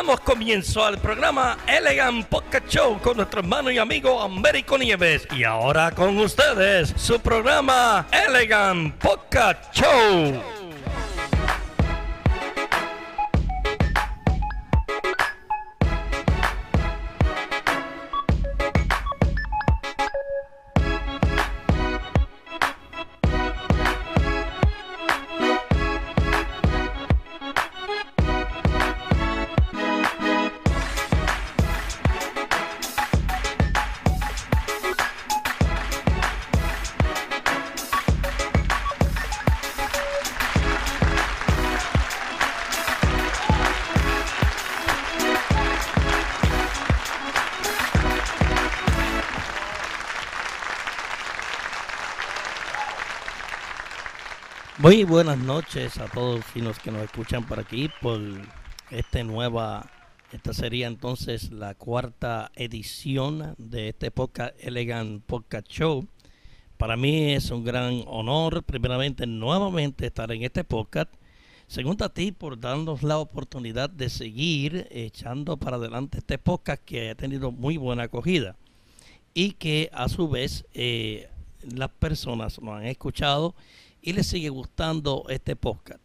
damos comienzo al programa Elegant Podcast Show con nuestro hermano y amigo Américo Nieves. Y ahora con ustedes, su programa Elegant Podcast Show. Muy buenas noches a todos los que nos escuchan por aquí por esta nueva, esta sería entonces la cuarta edición de este podcast Elegant Podcast Show. Para mí es un gran honor, primeramente, nuevamente estar en este podcast. Segundo a ti por darnos la oportunidad de seguir echando para adelante este podcast que ha tenido muy buena acogida y que a su vez eh, las personas lo han escuchado y les sigue gustando este podcast.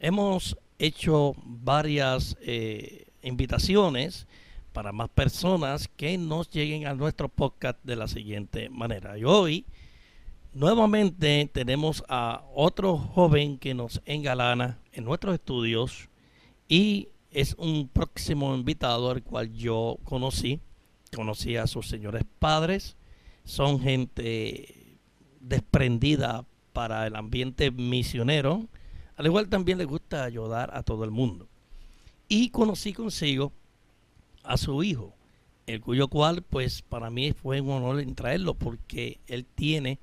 Hemos hecho varias eh, invitaciones para más personas que nos lleguen a nuestro podcast de la siguiente manera. Y hoy nuevamente tenemos a otro joven que nos engalana en nuestros estudios y es un próximo invitado al cual yo conocí. Conocí a sus señores padres. Son gente desprendida para el ambiente misionero, al igual también le gusta ayudar a todo el mundo. Y conocí consigo a su hijo, el cuyo cual pues para mí fue un honor traerlo porque él tiene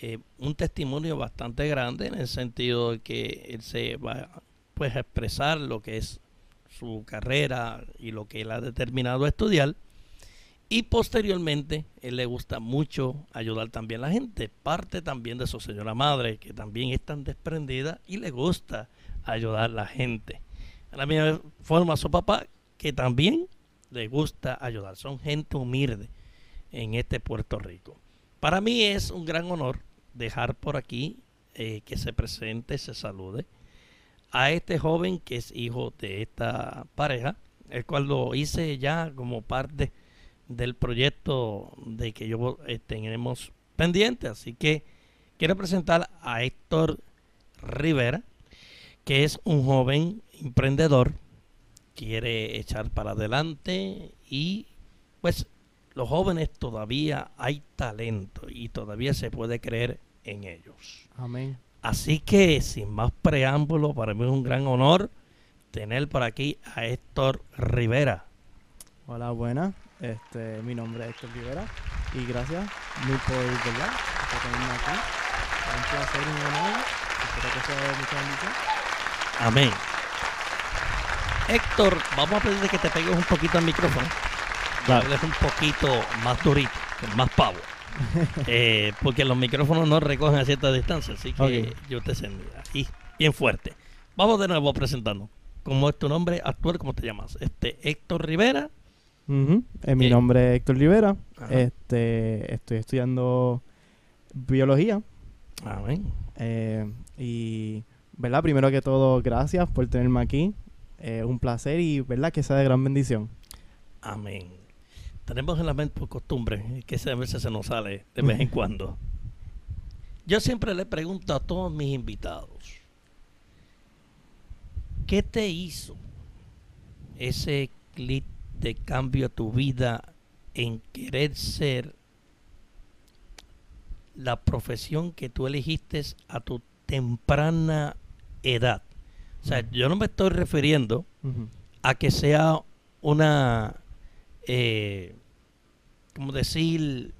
eh, un testimonio bastante grande en el sentido de que él se va pues a expresar lo que es su carrera y lo que él ha determinado estudiar y posteriormente, él le gusta mucho ayudar también a la gente. Parte también de su señora madre, que también es tan desprendida y le gusta ayudar a la gente. De la misma forma, su papá, que también le gusta ayudar. Son gente humilde en este Puerto Rico. Para mí es un gran honor dejar por aquí eh, que se presente, se salude a este joven que es hijo de esta pareja, el cual lo hice ya como parte del proyecto de que yo eh, tenemos pendiente. Así que quiero presentar a Héctor Rivera, que es un joven emprendedor, quiere echar para adelante y pues los jóvenes todavía hay talento y todavía se puede creer en ellos. Amén. Así que sin más preámbulo, para mí es un gran honor tener por aquí a Héctor Rivera. Hola, buenas. Este, mi nombre es Héctor Rivera y gracias muy por, ¿verdad? por tenerme aquí. Es un placer y un honor. Espero que sea de mucha bendición. Amén. Héctor, vamos a pedirle que te pegues un poquito al micrófono. Vale. hables un poquito más durito, más pavo. Eh, porque los micrófonos no recogen a cierta distancia, así que yo te sendo aquí bien fuerte. Vamos de nuevo presentando. ¿Cómo es tu nombre actual? ¿Cómo te llamas? Este Héctor Rivera. Eh, mi Eh, nombre es Héctor Rivera. Ajá. Este, estoy estudiando biología. Amén. eh, y, ¿verdad? Primero que todo, gracias por tenerme aquí. Es un placer y, ¿verdad? Que sea de gran bendición. Amén. Tenemos en la mente por costumbre que a veces se nos sale de vez en cuando. Yo siempre le pregunto a todos mis invitados, ¿qué te hizo ese clic de cambio a tu vida en querer ser la profesión que tú elegiste a tu temprana edad? O sea, yo no me estoy refiriendo a que sea una, eh, como decir,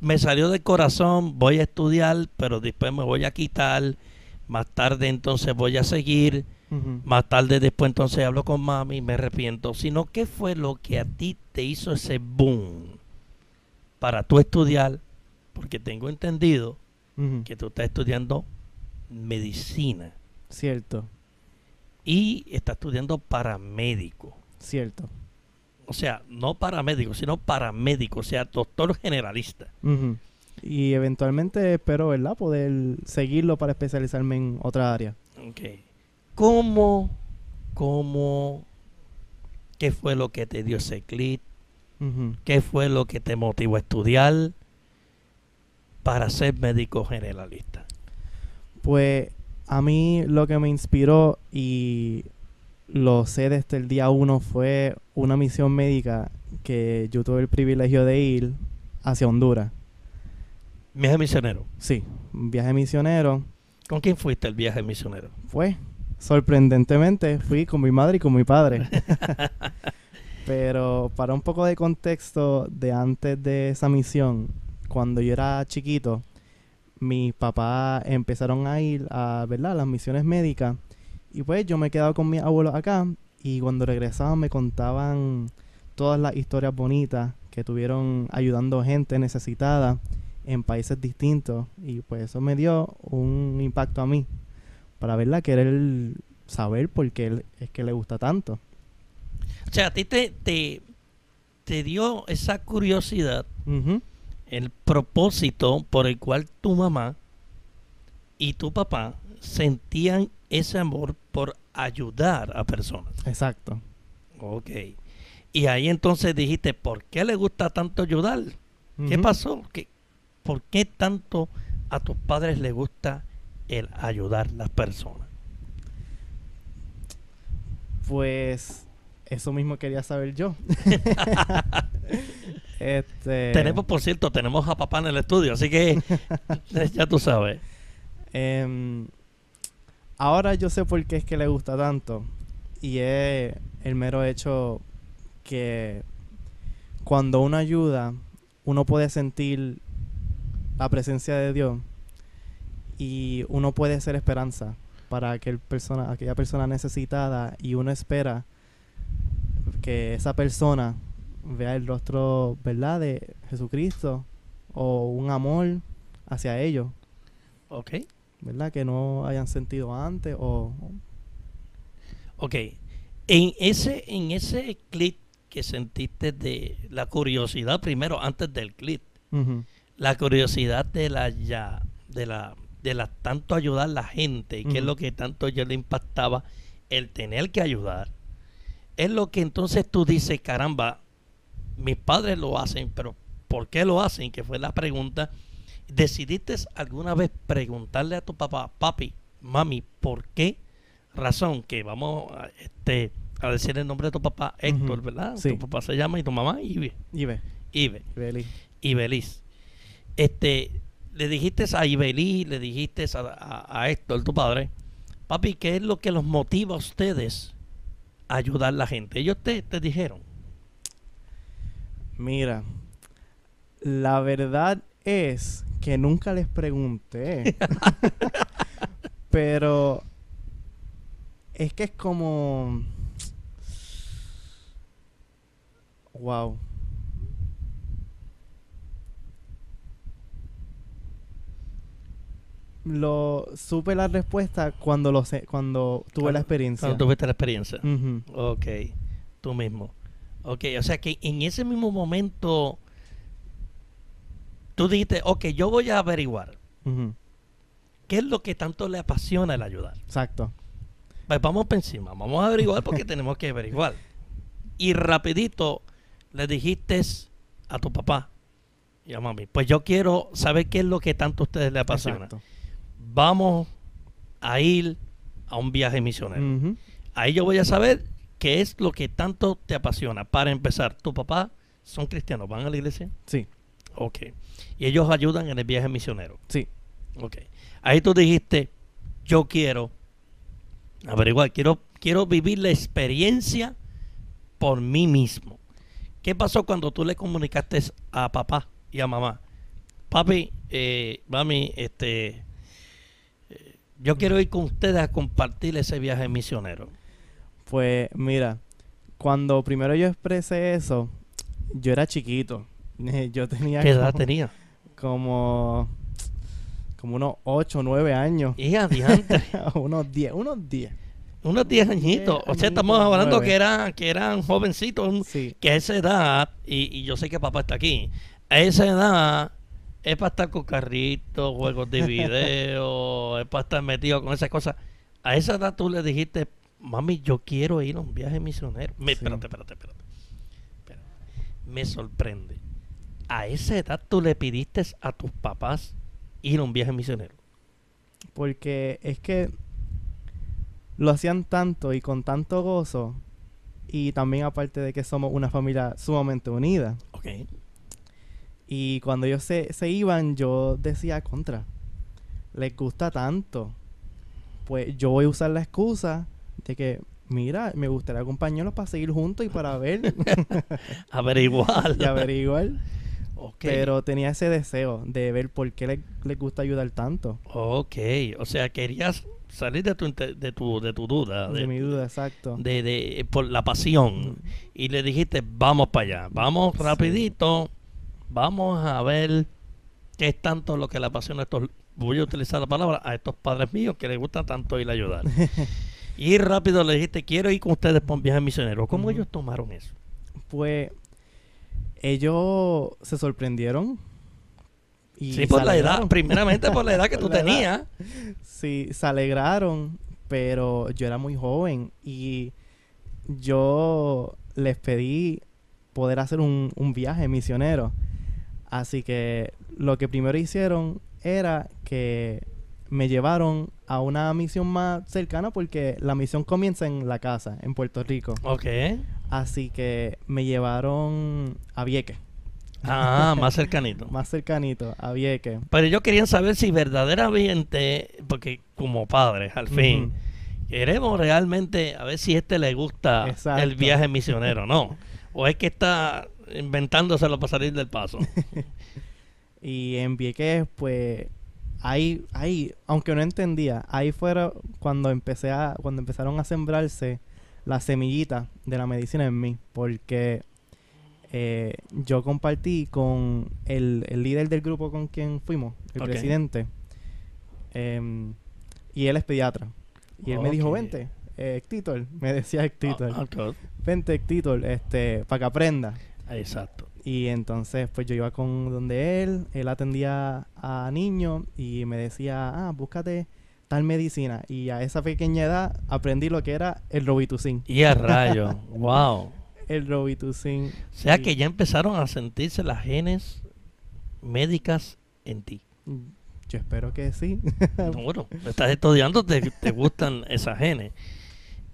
me salió del corazón, voy a estudiar, pero después me voy a quitar, más tarde entonces voy a seguir, Más tarde después entonces hablo con mami y me arrepiento, sino qué fue lo que a ti te hizo ese boom para tú estudiar, porque tengo entendido que tú estás estudiando medicina Cierto. y estás estudiando paramédico. Cierto. O sea, no paramédico, sino paramédico, o sea, doctor generalista. Y eventualmente espero, ¿verdad? Poder seguirlo para especializarme en otra área. Ok. ¿Cómo, cómo, qué fue lo que te dio ese clic? ¿Qué fue lo que te motivó a estudiar para ser médico generalista? Pues a mí lo que me inspiró y lo sé desde el día uno fue una misión médica que yo tuve el privilegio de ir hacia Honduras. Viaje misionero. Sí, un viaje misionero. ¿Con quién fuiste el viaje misionero? Fue, sorprendentemente, fui con mi madre y con mi padre. Pero para un poco de contexto de antes de esa misión, cuando yo era chiquito, mis papás empezaron a ir a, ¿verdad? las misiones médicas. Y pues yo me he quedado con mis abuelos acá y cuando regresaban me contaban todas las historias bonitas que tuvieron ayudando gente necesitada en países distintos. Y pues eso me dio un impacto a mí para verla querer saber por qué él- es que le gusta tanto. O sea, a ti te, te, te dio esa curiosidad, el propósito por el cual tu mamá y tu papá sentían ese amor por ayudar a personas. Exacto. Ok. Y ahí entonces dijiste, ¿por qué le gusta tanto ayudar? ¿Qué pasó? ¿Qué, ¿Por qué tanto a tus padres les gusta el ayudar a las personas? Pues eso mismo quería saber yo. este, Tenemos, por cierto, tenemos a papá en el estudio, así que ya tú sabes. em, ahora yo sé por qué es que le gusta tanto. Y es el mero hecho que cuando uno ayuda, uno puede sentir la presencia de Dios y uno puede ser esperanza para aquel persona, aquella persona necesitada y uno espera que esa persona vea el rostro, ¿verdad?, de Jesucristo o un amor hacia ellos, Ok. ¿verdad?, que no hayan sentido antes o... Ok. En ese, en ese clip que sentiste de la curiosidad, primero, antes del clip, la curiosidad de la ya, de la, de la tanto ayudar a la gente, y que es lo que tanto yo le impactaba, el tener que ayudar, es lo que entonces tú dices, caramba, mis padres lo hacen, pero ¿por qué lo hacen? Que fue la pregunta. ¿Decidiste alguna vez preguntarle a tu papá, papi, mami, ¿por qué razón? Que vamos a, este, a decir el nombre de tu papá, Héctor. ¿verdad? Sí. Tu papá se llama y tu mamá, Ibe. Ibe Beli. y Belis. Este, le dijiste a Ibelí, le dijiste a, a- a Héctor, tu padre, papi, ¿qué es lo que los motiva a ustedes a ayudar a la gente? Ellos te, te dijeron. Mira, la verdad es que nunca les pregunté. Pero es que es como... Wow. Lo supe la respuesta cuando lo sé, cuando tuve la experiencia. Cuando tuviste la experiencia. Ujú. Ok, tú mismo. Ok, o sea que en ese mismo momento tú dijiste, ok, yo voy a averiguar qué es lo que tanto le apasiona el ayudar. Exacto. Pues vamos por encima, vamos a averiguar porque tenemos que averiguar. Y rapidito le dijiste a tu papá y a mami, pues yo quiero saber qué es lo que tanto a ustedes les apasiona. Exacto. Vamos a ir a un viaje misionero. Ahí yo voy a saber qué es lo que tanto te apasiona. Para empezar, tu papá son cristianos, van a la iglesia. Sí, Ok. Y ellos ayudan en el viaje misionero. sí. Ok. Ahí tú dijiste, yo quiero averiguar, quiero, quiero vivir la experiencia por mí mismo. ¿Qué pasó cuando tú le comunicaste a papá y a mamá? Papi, eh, mami, este, yo quiero ir con ustedes a compartir ese viaje misionero. Pues mira, cuando primero yo expresé eso, yo era chiquito. Yo tenía ¿Qué edad tenía? como, como unos 8 o 9 años. Y adiante. unos 10, unos 10. Unos 10 añitos. o sea, estamos hablando que, era, que eran jovencitos. Sí. Que a esa edad, y, y yo sé que papá está aquí, a esa edad es para estar con carritos, juegos de video, es para estar metido con esas cosas. A esa edad tú le dijiste, mami, yo quiero ir a un viaje misionero. Me, Sí. Espérate, espérate, espérate. Espérate. Me sorprende. A esa edad tú le pidiste a tus papás ir a un viaje misionero. Porque es que lo hacían tanto y con tanto gozo. Y también aparte de que somos una familia sumamente unida. Ok. Y cuando ellos se, se iban, yo decía contra. Les gusta tanto. Pues yo voy a usar la excusa de que, mira, me gustaría acompañarlos para seguir juntos y para ver Averiguar. y averiguar. Ok. Pero tenía ese deseo de ver por qué les, les gusta ayudar tanto. Ok. O sea, querías salir de tu, de tu, de tu duda. De mi duda, exacto. de, de- por la pasión y le dijiste vamos para allá vamos Sí. Vamos a ver qué es tanto lo que le apasiona a estos voy a utilizar la palabra a estos padres míos que les gusta tanto ir a ayudar y rápido le dijiste quiero ir con ustedes por un viaje misionero ¿cómo ellos tomaron eso? Pues ellos se sorprendieron. Y sí por la edad primeramente por la edad que tú edad. tenías Sí, se alegraron, pero yo era muy joven y yo les pedí poder hacer un, un viaje misionero. Así que lo que primero hicieron era que me llevaron a una misión más cercana porque la misión comienza en la casa, en Puerto Rico. ok Así que me llevaron a Vieques, ah más cercanito más cercanito, a Vieques. pero ellos querían saber si verdaderamente porque como padres al fin. Queremos realmente a ver si a este le gusta Exacto. el viaje misionero, ¿no? O es que está inventándoselo para salir del paso. Y en Vieques, pues, ahí, ahí, aunque no entendía, ahí fuera cuando empecé a, cuando empezaron a sembrarse las semillitas de la medicina en mí, porque eh, yo compartí con el, el líder del grupo con quien fuimos, el presidente, em, y él es pediatra. Y él me dijo, vente, eh, Héctor, me decía Héctor, Ah, ok. vente Héctor, este, para que aprenda. Exacto. Y entonces, pues yo iba con donde él, él atendía a niños y me decía, ah, búscate tal medicina. Y a esa pequeña edad aprendí lo que era el Robitussin. Y a rayo, wow. El Robitussin. O sea que ya empezaron a sentirse las genes médicas en ti. Yo espero que sí. No, bueno, estás estudiando, te, te gustan esas genes.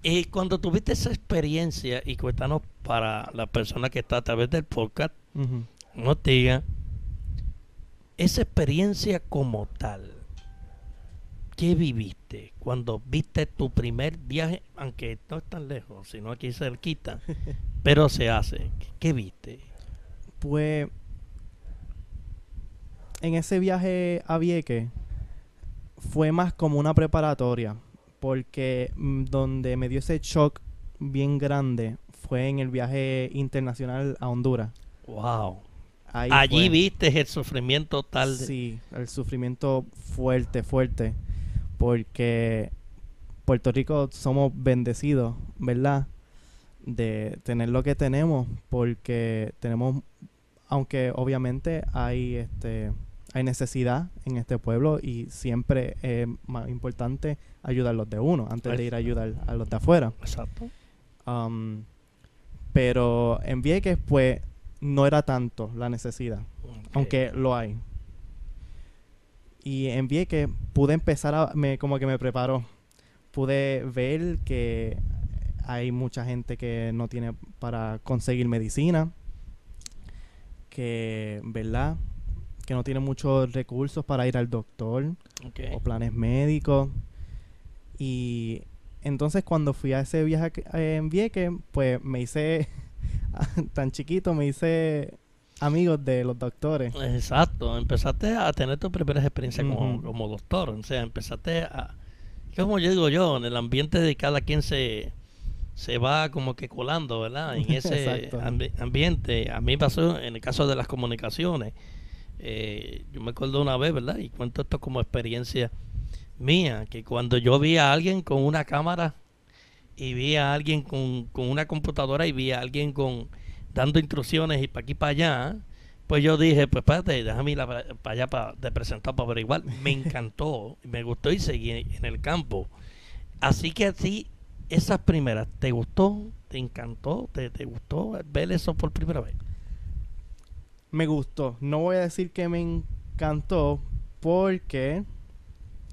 Y cuando tuviste esa experiencia, y cuéntanos para la persona que está a través del podcast, Ujú. nos diga esa experiencia como tal. ¿Qué viviste cuando viste tu primer viaje, aunque no es tan lejos, sino aquí cerquita, pero se hace? ¿Qué viste? Pues en ese viaje a Vieques fue más como una preparatoria, porque mm, donde me dio ese shock bien grande fue en el viaje internacional a Honduras. Wow. Ahí Allí fue. viste el sufrimiento tal de... Sí, el sufrimiento fuerte, fuerte, porque Puerto Rico somos bendecidos, ¿verdad? De tener lo que tenemos, porque tenemos, aunque obviamente hay este hay necesidad en este pueblo y siempre es más importante ayudar a los de uno antes de ir a ayudar a los de afuera. Exacto. Um, pero en Vieques, pues, no era tanto la necesidad aunque lo hay. Y en Vieques pude empezar a, me, como que me preparó. Pude ver que hay mucha gente que no tiene para conseguir medicina, que, ¿verdad? Que no tiene muchos recursos para ir al doctor o planes médicos. Y entonces cuando fui a ese viaje eh, en Vieques, pues me hice, tan chiquito, me hice amigos de los doctores. Exacto, empezaste a tener tus primeras experiencias como, como doctor, o sea, empezaste a, como yo digo yo, en el ambiente de cada quien se, se va como que colando, ¿verdad? En ese ambi- ambiente. A mí pasó en el caso de las comunicaciones. Eh, yo me acuerdo una vez, ¿verdad? Y cuento esto como experiencia mía, que cuando yo vi a alguien con una cámara y vi a alguien con, con una computadora y vi a alguien con dando instrucciones y para aquí para allá, pues yo dije, pues espérate, déjame ir para allá para, presentar para averiguar. Me encantó, me gustó y seguí en el campo. Así que así, esas primeras, ¿te gustó? ¿Te encantó? ¿Te, te gustó ver eso por primera vez? Me gustó. No voy a decir que me encantó porque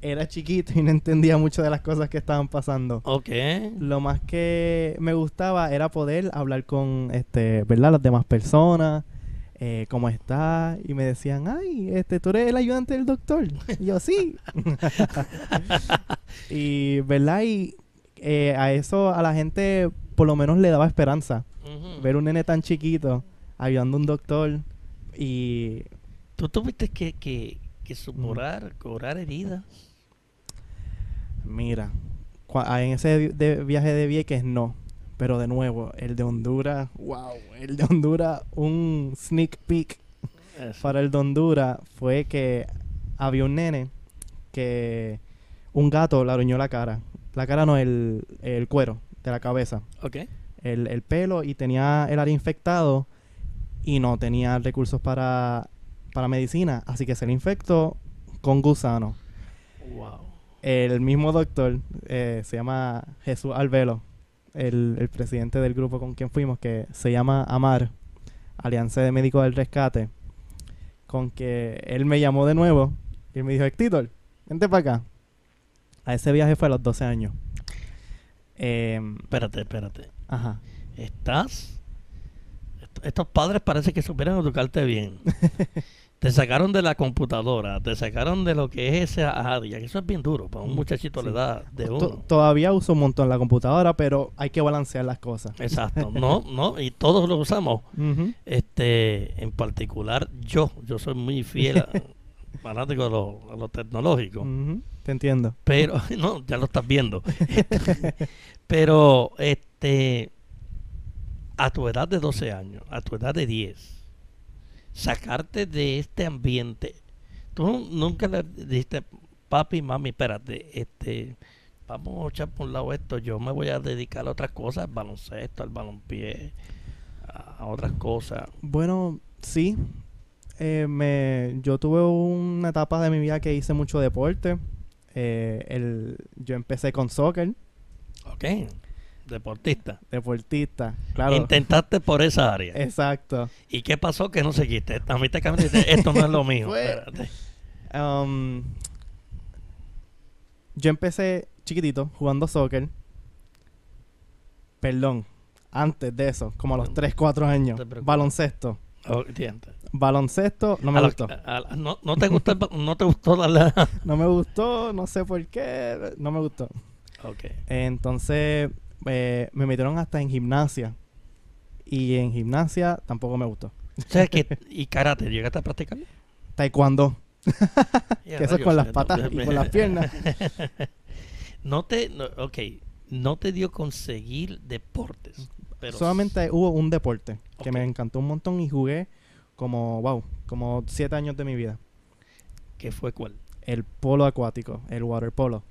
era chiquito y no entendía mucho de las cosas que estaban pasando. Ok. Lo más que me gustaba era poder hablar con, este, ¿verdad? Las demás personas, eh, cómo está, y me decían, ay, este, tú eres el ayudante del doctor. Y yo, sí. y, ¿verdad? Y eh, a eso a la gente por lo menos le daba esperanza. Ver un nene tan chiquito ayudando a un doctor y... ¿Tú tuviste que, que, que suporar, cobrar heridas? Mira, ah, en ese viaje de Vieques no. Pero de nuevo, el de Honduras, wow, el de Honduras, un sneak peek para el de Honduras fue que había un nene que un gato le arañó la cara. La cara no, el, el cuero de la cabeza. Ok. El, el pelo y tenía el área infectado y no tenía recursos para, para medicina. Así que se le infectó con gusano. Wow el mismo doctor eh, se llama Jesús Alvelo, el, el, presidente del grupo con quien fuimos, que se llama AMAR, Alianza de Médicos del Rescate, con que él me llamó de nuevo y me dijo, Héctor, vente para acá. A ese viaje fue a los 12 años. Em, espérate, espérate. Ajá. ¿Estás? Estos padres parece que supieran educarte bien. te sacaron de la computadora, te sacaron de lo que es ese área, que eso es bien duro para un mm, muchachito de edad de uno. Todavía uso un montón la computadora, pero hay que balancear las cosas. Exacto, no, no, y todos lo usamos. Este, en particular yo, yo soy muy fiel fanático de lo, lo tecnológico. Te entiendo. Pero, no, ya lo estás viendo. pero, este, a tu edad de 12 años, a tu edad de 10, sacarte de este ambiente. Tú nunca le dijiste, papi, mami, espérate, este, vamos a echar por un lado esto, yo me voy a dedicar a otras cosas, al baloncesto, al balonpié, a, otras cosas. Bueno, sí. Eh, me, yo tuve una etapa de mi vida que hice mucho deporte. Eh, el, yo empecé con soccer. Ok. Deportista. Deportista, claro. Intentaste por esa área. Exacto. ¿Y qué pasó que no seguiste? A mí te esto no es lo mío. Espérate. Um, yo empecé chiquitito jugando soccer. Perdón, antes de eso, como a los 3, 4 años. baloncesto. Oh, baloncesto no me gustó. no, te gustó, no te gustó la... no me gustó, no sé por qué, no me gustó. Ok. Entonces eh, me metieron hasta en gimnasia. Y en gimnasia tampoco me gustó. ¿Y karate? ¿Llegaste a practicar? Taekwondo. que eso es con las patas y con las piernas. no te, ok, no te dio conseguir deportes. Pero Solamente hubo un deporte que me encantó un montón y jugué como, wow, como siete años de mi vida. ¿Qué fue cuál? El polo acuático, el water polo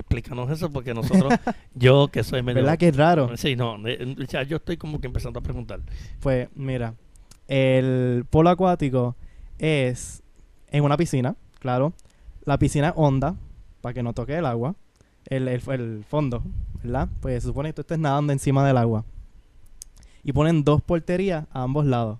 explícanos eso porque nosotros, yo que soy medio... ¿Verdad que es raro? Sí, no, yo estoy como que empezando a preguntar. Pues mira, el polo acuático es en una piscina, claro. La piscina es honda, para que no toque el agua, el, el, fondo, ¿verdad? Pues se supone que tú estés nadando encima del agua. Y ponen dos porterías a ambos lados.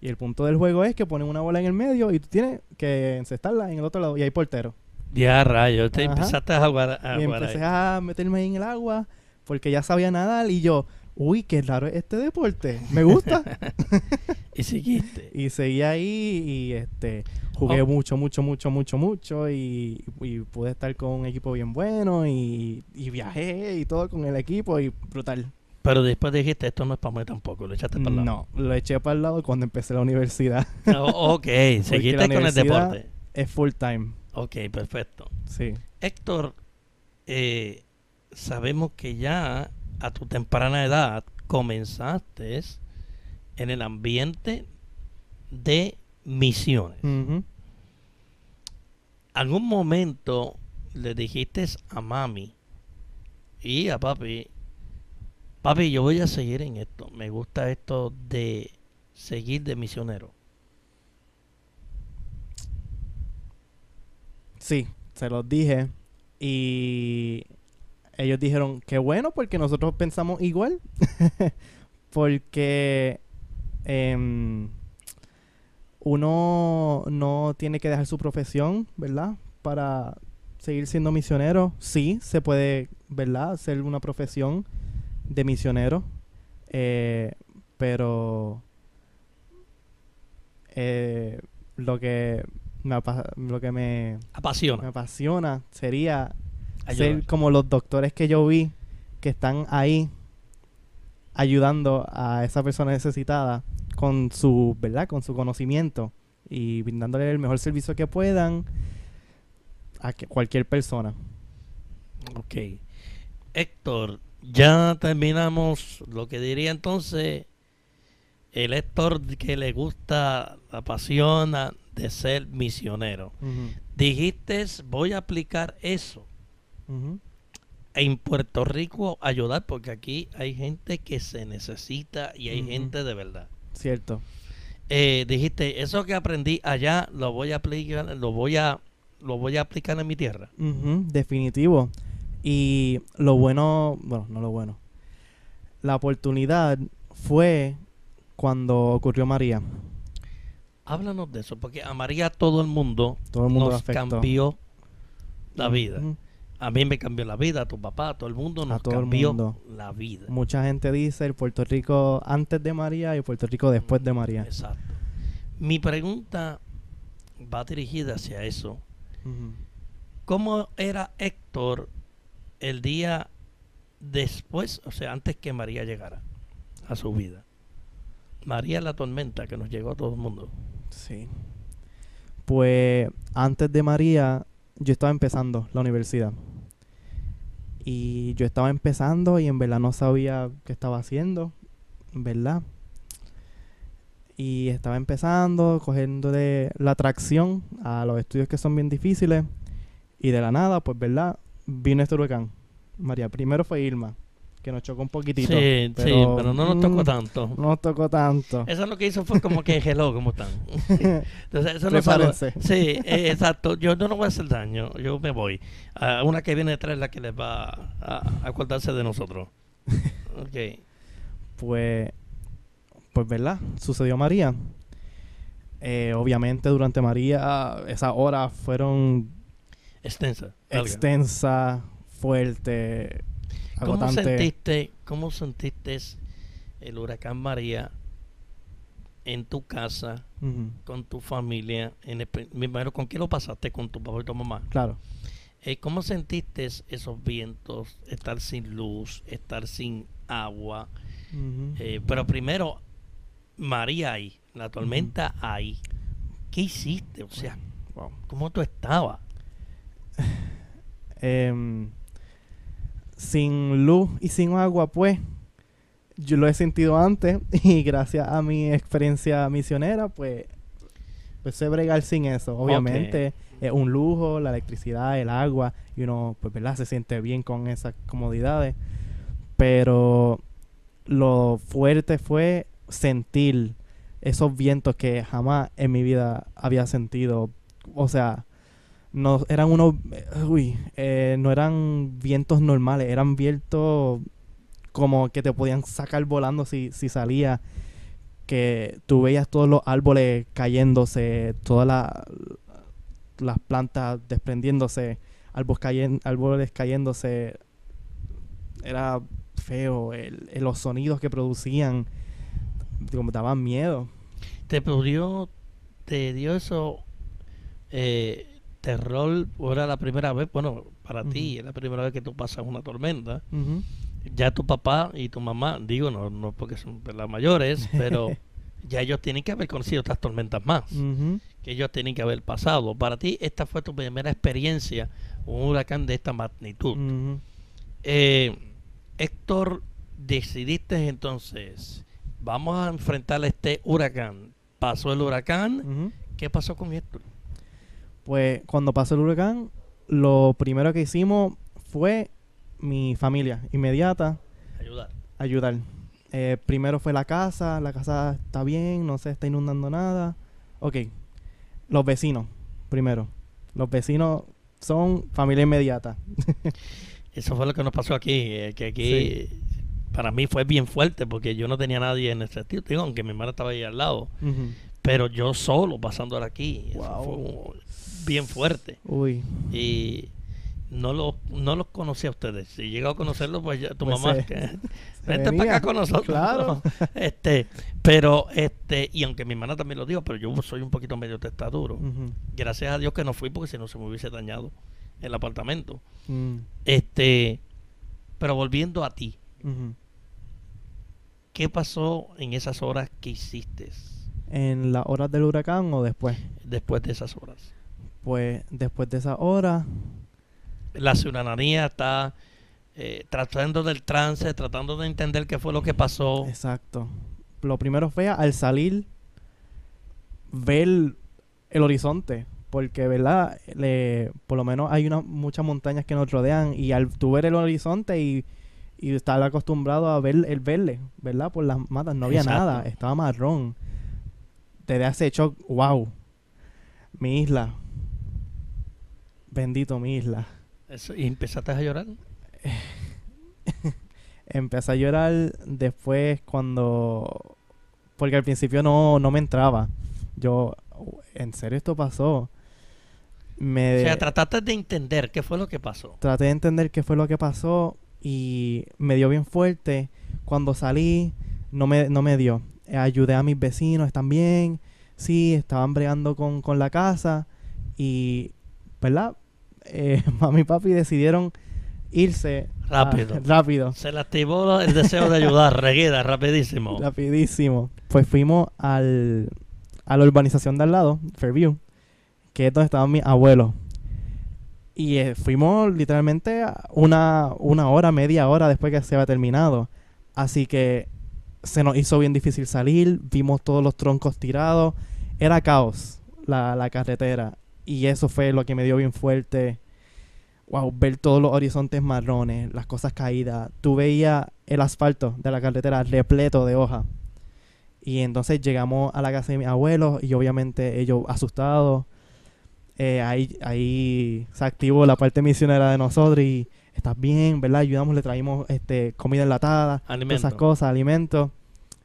Y el punto del juego es que ponen una bola en el medio y tú tienes que encestarla en el otro lado y hay portero. Ya, rayo, te empezaste a jugar. A y empecé a meterme ahí en el agua porque ya sabía nadar y yo, uy, qué raro es este deporte, me gusta. y seguiste. y seguí ahí y este jugué oh. mucho, mucho, mucho, mucho, mucho y, pude estar con un equipo bien bueno y, viajé y todo con el equipo y brutal. Pero después dijiste, esto no es para mí tampoco, lo echaste para el lado. No, lo eché para el lado cuando empecé la universidad. Oh, ok, seguiste con el deporte. Es full time. Ok, perfecto. Sí. Héctor, eh, sabemos que ya a tu temprana edad comenzaste en el ambiente de misiones. ¿Algún momento le dijiste a mami y a papi, papi, yo voy a seguir en esto. Me gusta esto de seguir de misionero. Sí, se los dije. Y ellos dijeron, qué bueno, porque nosotros pensamos igual. porque em, uno no tiene que dejar su profesión, ¿verdad? Para seguir siendo misionero. Sí, se puede, ¿verdad? Ser una profesión de misionero. Eh, pero eh, lo que me apa- lo que me, me Apasiona. sería ser como los doctores que yo vi que están ahí ayudando a esa persona necesitada con su, ¿verdad? Con su conocimiento y brindándole el mejor servicio que puedan a que- cualquier persona. Ok. Héctor, ya terminamos lo que diría entonces el Héctor que le gusta, la apasiona de ser misionero. Ujú, Dijiste, voy a aplicar eso en Puerto Rico ayudar porque aquí hay gente que se necesita y hay gente de verdad. Cierto. Eh, dijiste, eso que aprendí allá lo voy a aplicar, lo voy a, lo voy a aplicar en mi tierra. Definitivo. Y lo bueno, bueno, no lo bueno. La oportunidad fue cuando ocurrió María. Háblanos de eso, porque a María todo el mundo Todo el mundo le nos cambió la vida. Ujú. A mí me cambió la vida, a tu papá, a todo el mundo nos todo cambió mundo. la vida. Mucha gente dice el Puerto Rico antes de María y Puerto Rico después de María. Exacto. Mi pregunta va dirigida hacia eso. Ujú. ¿Cómo era Héctor el día después, o sea, antes que María llegara a su vida? María la tormenta que nos llegó a todo el mundo. Sí. Pues antes de María, yo estaba empezando la universidad. Y yo estaba empezando y en verdad no sabía qué estaba haciendo, ¿verdad? Y estaba empezando, cogiendo de la atracción a los estudios que son bien difíciles. Y de la nada, pues, ¿verdad? Vino este huracán. María, primero fue Irma, que nos chocó un poquitito. Sí, sí, pero, pero no nos tocó mm, tanto. No nos tocó tanto. Eso lo que hizo fue como que hello, ¿cómo están? Entonces, eso Prepárense. Sí, eh, exacto. Yo no voy a hacer daño. Yo me voy. Una que viene detrás es la que les va a, a acordarse de nosotros. Ok. Pues, pues verdad, sucedió María. Eh, obviamente durante María esas horas fueron Extensa. larga. extensas, fuertes, ¿Cómo sentiste, ¿Cómo sentiste el huracán María en tu casa, con tu familia? En el, me imagino, ¿con quién lo pasaste? ¿Con tu papá y tu mamá? Claro. Eh, ¿Cómo sentiste esos vientos, estar sin luz, estar sin agua? Eh, pero primero, María ahí, la tormenta ahí. ¿Qué hiciste? O sea, Wow. ¿cómo tú estabas? Em, sin luz y sin agua, pues, yo lo he sentido antes y gracias a mi experiencia misionera, pues, pues sé bregar sin eso. Obviamente es un lujo, la electricidad, el agua, y uno, pues, ¿verdad? Se siente bien con esas comodidades. Pero lo fuerte fue sentir esos vientos que jamás en mi vida había sentido. O sea, no eran unos, uy, eh, no eran vientos normales, eran vientos como que te podían sacar volando si, si salía, que tú veías todos los árboles cayéndose, todas la- las plantas desprendiéndose, árboles, cayen- árboles cayéndose, era feo, el- los sonidos que producían, como daban miedo. ¿Te dio, te dio eso eh, terror? ¿O era la primera vez? Bueno, para ti es la primera vez que tú pasas una tormenta. Ya tu papá y tu mamá, digo, no, no porque son las mayores, pero ya ellos tienen que haber conocido otras tormentas más. Que ellos tienen que haber pasado. Para ti, esta fue tu primera experiencia, un huracán de esta magnitud. Eh, Héctor, decidiste entonces, vamos a enfrentar este huracán. Pasó el huracán. ¿qué pasó con Héctor? Pues cuando pasó el huracán, lo primero que hicimos fue mi familia inmediata, Ayudar. ayudar. Eh, primero fue la casa, la casa está bien, no se está inundando nada. Ok, los vecinos, primero. Los vecinos son familia inmediata. Eso fue lo que nos pasó aquí, eh, que aquí para mí fue bien fuerte porque yo no tenía nadie en ese sentido, aunque mi hermana estaba ahí al lado, pero yo solo pasándola aquí, eso Wow. fue un- bien fuerte Uy, y no los no los conocía a ustedes. Si llegado a conocerlos, pues ya tu Pues mamá se- que, vente para acá con nosotros. Claro. Este, pero este y aunque mi hermana también lo dijo, pero yo soy un poquito medio testaduro. Gracias a Dios que no fui porque si no se me hubiese dañado el apartamento. mm, Este, pero volviendo a ti. ¿qué pasó en esas horas que hiciste ¿En las horas del huracán o después? después de esas horas? Pues después de esa hora, La ciudadanía está eh, tratando del trance, tratando de entender qué fue lo que pasó. exacto. Lo primero fue al salir, ver el horizonte. Porque, ¿verdad? Le- por lo menos hay unas muchas montañas que nos rodean. Y al tú ver el horizonte y, y estar acostumbrado a ver el verde, ¿verdad? Por las matas, no había Exacto. nada. Estaba marrón. Te da ese shock, wow. Mi isla. Bendito mi isla. Eso- y empezaste a llorar. Empecé a llorar después cuando... Porque al principio no, no me entraba. Yo, ¿en serio esto pasó? Me O sea, trataste de entender qué fue lo que pasó. traté de entender qué fue lo que pasó y me dio bien fuerte. Cuando salí, no me, no me dio. Ayudé a mis vecinos, están bien. Sí, estaban bregando con, con la casa. Y, ¿verdad? Eh, mami y papi decidieron irse a- Rápido. rápido. Se le activó el deseo de ayudar, reguida, rapidísimo. Rapidísimo. Pues fuimos al, a la urbanización de al lado, Fairview, que es donde estaban mis abuelos. Y eh, fuimos literalmente una, una hora, media hora después que se había terminado. Así que se nos hizo bien difícil salir, vimos todos los troncos tirados. Era caos la, la carretera. Y eso fue lo que me dio bien fuerte. Wow, ver todos los horizontes marrones, las cosas caídas. Tú veías el asfalto de la carretera repleto de hojas. Y entonces llegamos a la casa de mis abuelos y obviamente ellos asustados. Eh, ahí, ahí se activó la parte misionera de nosotros y estás bien, ¿verdad? Ayudamos, le traímos este, comida enlatada, Alimento. esas cosas, alimentos.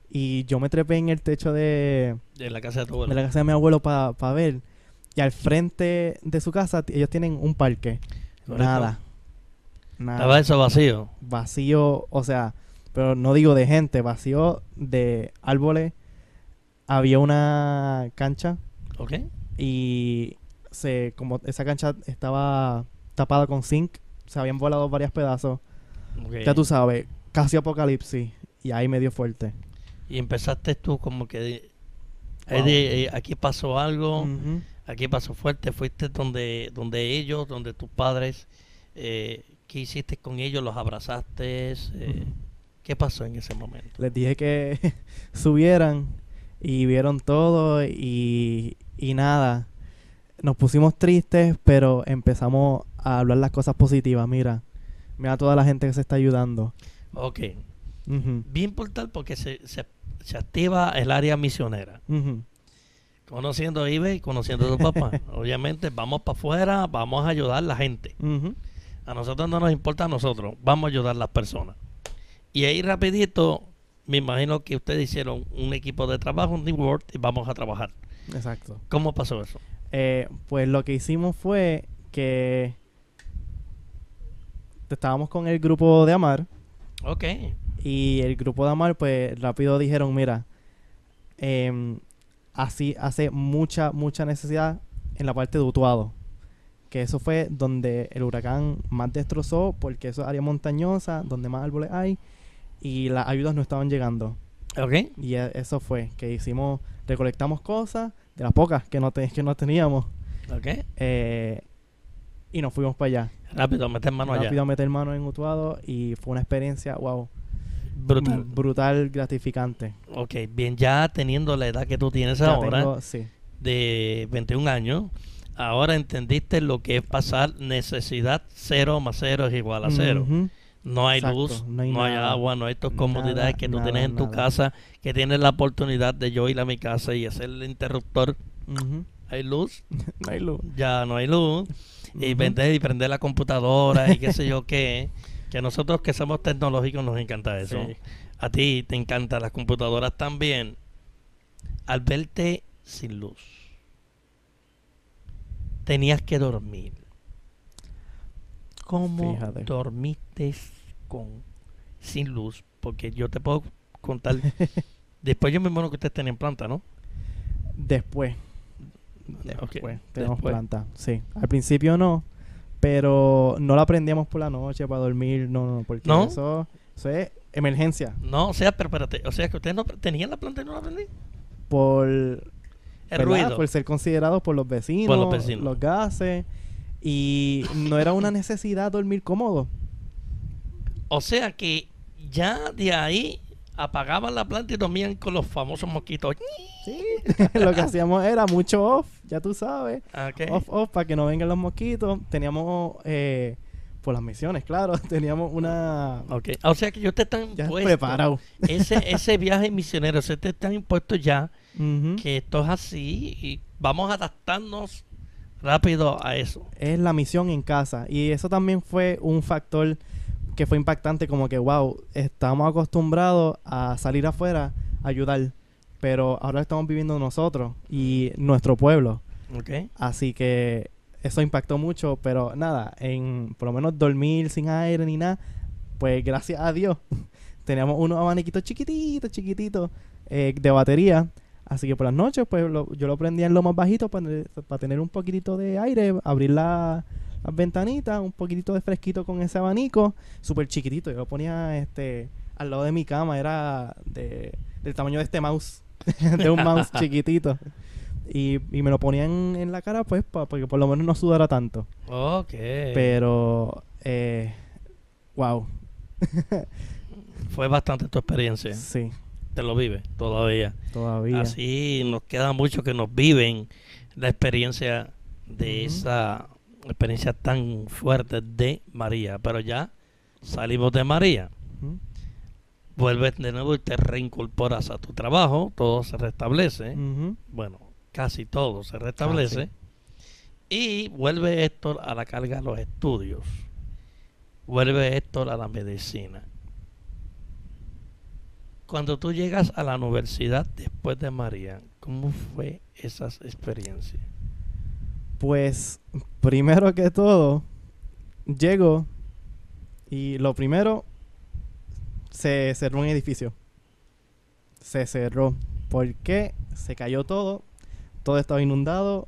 Y yo me trepé en el techo de, De la casa de tu de abuelo. la casa de mi abuelo para ver. Y al frente de su casa ellos tienen un parque. Correcto. Nada. Nada. Estaba eso vacío. Vacío, o sea, pero no digo de gente, vacío de árboles. Había una cancha ¿Ok? y se como esa cancha estaba tapada con zinc, se habían volado varios pedazos. Ok. Ya tú sabes, casi apocalipsis y ahí medio fuerte. Y empezaste tú como que... de- Wow. ahí de, eh, aquí pasó algo. Aquí pasó fuerte, fuiste donde, donde ellos, donde tus padres, eh, ¿qué hiciste con ellos? ¿Los abrazaste? Eh, ¿Qué pasó en ese momento? Les dije que subieran y vieron todo y, y nada. Nos pusimos tristes, pero empezamos a hablar las cosas positivas. Mira, mira toda la gente que se está ayudando. Ok, Ujú, bien importante porque se, se, se activa el área misionera. ujú. Conociendo a Ibe y conociendo a tu papá. Obviamente vamos para afuera, vamos a ayudar a la gente. A nosotros no nos importa a nosotros, vamos a ayudar a las personas. Y ahí rapidito, me imagino que ustedes hicieron un equipo de trabajo, un teamwork, y vamos a trabajar. Exacto. ¿Cómo pasó eso? Eh, pues lo que hicimos fue que estábamos con el grupo de Amar Ok, y el grupo de Amar pues rápido dijeron, mira, em, así hace mucha, mucha necesidad en la parte de Utuado. Que eso fue donde el huracán más destrozó porque eso es área montañosa, donde más árboles hay y las ayudas no estaban llegando. ok, Y e- eso fue, que hicimos, recolectamos cosas de las pocas que no, te- que no teníamos ok. eh, y nos fuimos para allá. Rápido, meter mano Rápido allá. meter mano en Utuado y fue una experiencia, wow, Brutal. brutal, gratificante. Ok, bien, ya teniendo la edad que tú tienes Ya ahora, tengo- sí, de 21 años, ahora entendiste lo que es pasar necesidad cero más cero es igual a cero. No hay Exacto, luz, no no hay hay, nada. agua, no hay estas Nada, comodidades que tú nada, tienes en tu nada. casa, que tienes la oportunidad de yo ir a mi casa y hacer el interruptor. Ujú. Hay luz, No hay luz. ya no hay luz. Y prender y prender la computadora y qué sé yo qué. Que a nosotros que somos tecnológicos nos encanta eso. Sí. A ti te encantan las computadoras también. Al verte sin luz, tenías que dormir. ¿Cómo Fíjate. dormiste con sin luz? Porque yo te puedo contar. después yo me imagino que ustedes tenían planta, ¿no? Después. Después. Tenemos después. planta. Sí. Al principio no. Pero no la prendíamos por la noche para dormir. No, no, porque ¿No? eso, eso es emergencia. No, o sea, pero espérate. O sea, que ustedes no tenían la planta y no la prendí. Por El ¿verdad? ruido. Por ser considerados por los vecinos, Por los vecinos. los gases. Y no era una necesidad dormir cómodo. O sea que ya de ahí apagaban la planta y dormían con los famosos mosquitos. Sí. Lo que hacíamos era mucho off, ya tú sabes. Ok. Off, off, para que no vengan los mosquitos. Teníamos, eh, por las misiones, claro, teníamos una... Ok. O sea que yo te están Ya impuesto. preparado. Ese, ese viaje misionero, se te están impuestos ya que esto es así y vamos a adaptarnos rápido a eso. Es la misión en casa. Y eso también fue un factor que fue impactante, como que, wow, estamos acostumbrados a salir afuera a ayudar. Pero ahora estamos viviendo nosotros y nuestro pueblo. Ok. Así que eso impactó mucho, pero nada, en por lo menos dormir sin aire ni nada, pues gracias a Dios teníamos unos abaniquitos chiquititos, chiquititos eh, de batería. Así que por las noches, pues lo- yo lo prendía en lo más bajito para, para tener un poquitito de aire, abrir la- las ventanitas, un poquitito de fresquito con ese abanico, súper chiquitito. Yo lo ponía este al lado de mi cama, era de, del tamaño de este mouse, de un mouse chiquitito. Y, y me lo ponían en la cara, pues, para que por lo menos no sudara tanto. Ok. Pero, eh, wow, Fue bastante tu experiencia. sí, Te lo vives todavía. todavía. Así nos queda mucho que nos viven la experiencia de esa experiencia tan fuerte de María. Pero ya salimos de María. Ujú, Vuelves de nuevo y te reincorporas a tu trabajo. Todo se restablece. Bueno, casi todo se restablece. Y vuelve Héctor a la carga de los estudios. Vuelve Héctor a la medicina. Cuando tú llegas a la universidad después de María, ¿cómo fue esas experiencias? Pues, primero que todo, llego y lo primero, se cerró un edificio. Se cerró. ¿Por qué? Se cayó todo. Todo estaba inundado.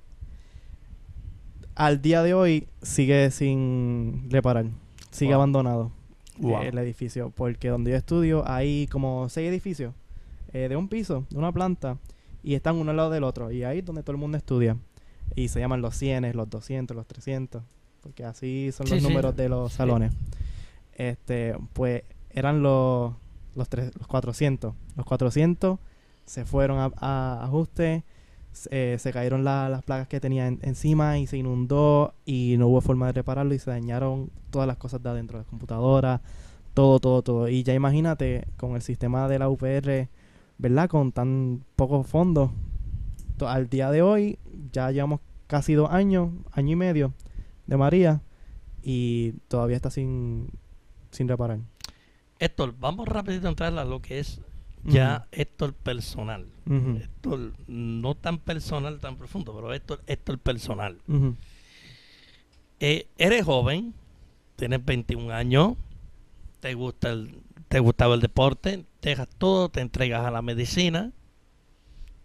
Al día de hoy sigue sin reparar. Sigue Wow. abandonado Wow. eh, el edificio. Porque donde yo estudio hay como seis edificios eh, de un piso, de una planta. Y están uno al lado del otro. Y ahí es donde todo el mundo estudia. Y se llaman los 100, los 200, los 300. Porque así son Sí, los sí. números de los Sí. salones. Este, pues eran los, los, tres- los 400. Los 400 se fueron a, a ajuste. eh, se cayeron la- las plagas que tenía en- encima y se inundó y no hubo forma de repararlo y se dañaron todas las cosas de adentro, las computadoras, todo, todo, todo. Y ya imagínate con el sistema de la UPR, ¿verdad? Con tan pocos fondos. Al día de hoy ya llevamos casi dos años, año y medio de María y todavía está sin, sin reparar. Héctor, vamos rapidito a entrar a lo que es ya Héctor personal. Héctor no tan personal, tan profundo, pero Héctor, Héctor personal. Eh, eres joven, tienes 21 años, te gusta el, te gustaba el deporte, dejas todo, te entregas a la medicina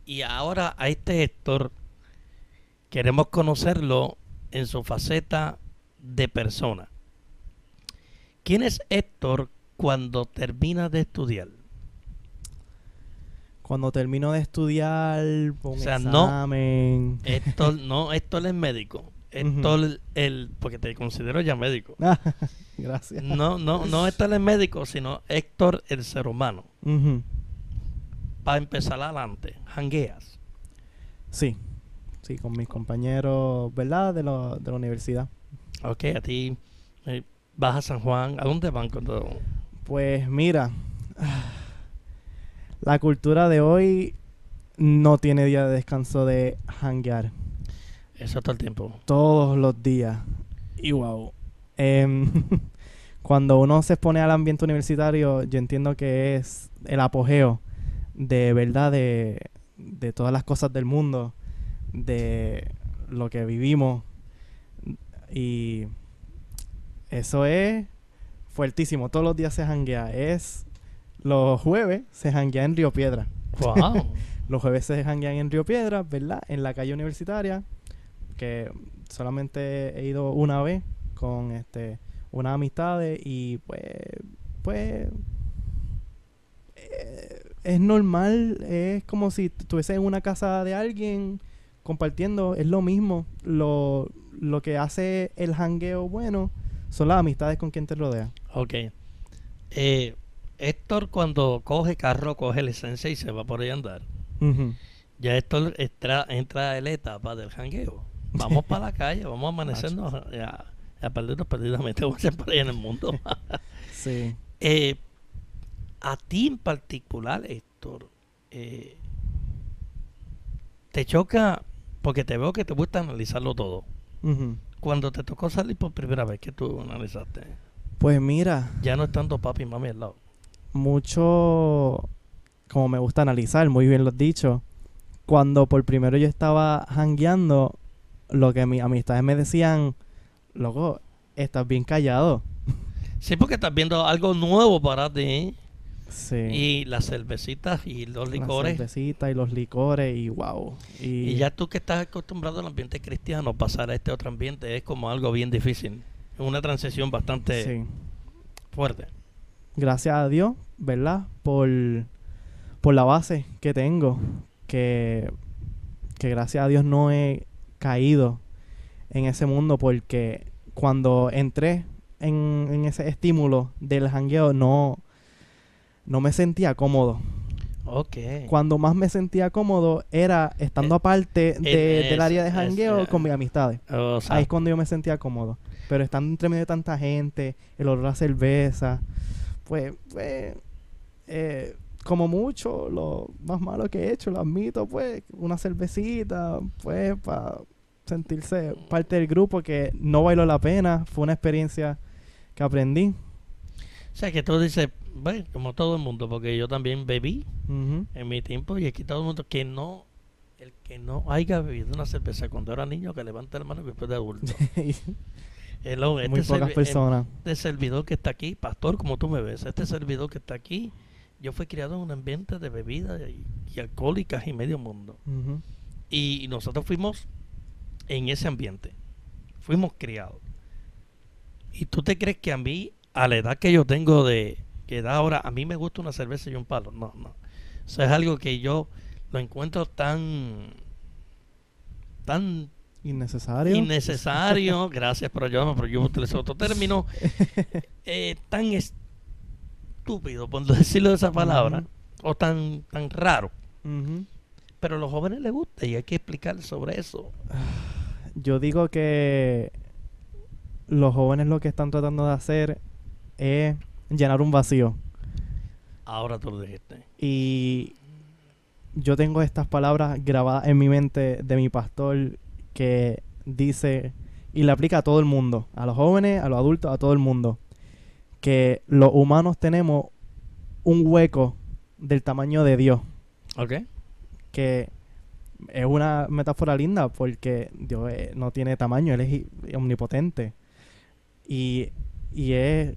y ahora a este Héctor queremos conocerlo en su faceta de persona. ¿Quién es Héctor cuando termina de estudiar? Cuando termino de estudiar, un O sea, no- examen. Héctor, no, Héctor es médico. Héctor, el, porque te considero ya médico. Gracias. No, no, no Héctor el médico, sino Héctor el ser humano. Ujú, Para empezar adelante, jangueas. Sí, sí, con mis compañeros, ¿verdad? De, lo- de la universidad. Ok, a ti. eh, vas a San Juan, ¿a dónde van cuando...? Pues mira, la cultura de hoy no tiene día de descanso de hanguear. Eso todo el tiempo. Todos los días. Y wow. Em, cuando uno se expone al ambiente universitario, yo entiendo que es el apogeo de verdad de, de todas las cosas del mundo, de lo que vivimos. Y eso es fuertísimo. Todos los días se janguea. Es los jueves se janguea en Río Piedra. Wow. Los jueves se janguean en Río Piedra, ¿verdad? En la calle universitaria, que solamente he ido una vez con este unas amistades y pues pues eh, es normal, es como si estuviese en una casa de alguien compartiendo, es lo mismo. Lo, lo que hace el jangueo bueno son las amistades con quien te rodea. Ok. Eh, Héctor cuando coge carro, coge licencia y se va por ahí a andar. Ya Héctor entra, entra en la etapa del jangueo. Vamos para la calle, vamos a amanecernos a, a, perdernos perdidamente, vamos a ser por ahí en el mundo. Sí. Eh, a ti en particular, Héctor, eh, te choca porque te veo que te gusta analizarlo todo. Cuando te tocó salir por primera vez, que tú analizaste? Pues mira, Ya no estando papi y mami al lado. mucho, como me gusta analizar, muy bien lo has dicho, cuando por primero yo estaba hangueando, lo que mis amistades me decían, loco, estás bien callado. Sí, porque estás viendo algo nuevo para ti. Sí. Y las cervecitas y los Las licores. cervecitas y los licores y wow. Y, Y ya tú que estás acostumbrado al ambiente cristiano, pasar a este otro ambiente es como algo bien difícil. Es una transición bastante sí. fuerte. Gracias a Dios, ¿verdad? Por, por la base que tengo. Que, que gracias a Dios no he caído en ese mundo porque cuando entré en, en ese estímulo del jangueo no, no me sentía cómodo. Ok. Cuando más me sentía cómodo era estando Eh, aparte de- del área de jangueo ese- con mis amistades. O sea, Ahí es cuando yo me sentía cómodo. Pero estando entre medio de tanta gente, el olor a cerveza, pues, pues eh, como mucho, lo más malo que he hecho, lo admito, pues, una cervecita, pues, para sentirse parte del grupo que no valió la pena. Fue una experiencia que aprendí. o sea, que tú dices, bueno, como todo el mundo, porque yo también bebí en mi tiempo y aquí todo el mundo que no, el que no haya bebido una cerveza cuando era niño, que levante la mano después de adulto. Este Muy pocas servi- personas. Este servidor que está aquí, pastor, como tú me ves, este servidor que está aquí, yo fui criado en un ambiente de bebidas y, y alcohólicas y medio mundo. Ujú. Y nosotros fuimos en ese ambiente. Fuimos criados. ¿Y tú te crees que a mí, a la edad que yo tengo de que edad ahora, a mí me gusta una cerveza y un palo? No, no. Eso es algo que yo lo encuentro tan tan Innecesario. innecesario, gracias por ayudarme, pero yo utilizo otro término, eh, tan estúpido, por decirlo de esa palabra, o tan, tan raro. Pero a los jóvenes les gusta y hay que explicar sobre eso. Yo digo que los jóvenes lo que están tratando de hacer es llenar un vacío. Ahora tú lo dijiste. Y yo tengo estas palabras grabadas en mi mente de mi pastor que dice, y le aplica a todo el mundo, a los jóvenes, a los adultos, a todo el mundo, que los humanos tenemos un hueco del tamaño de Dios, ¿Ok? que es una metáfora linda porque Dios eh, no tiene tamaño, Él es omnipotente. Y, y es,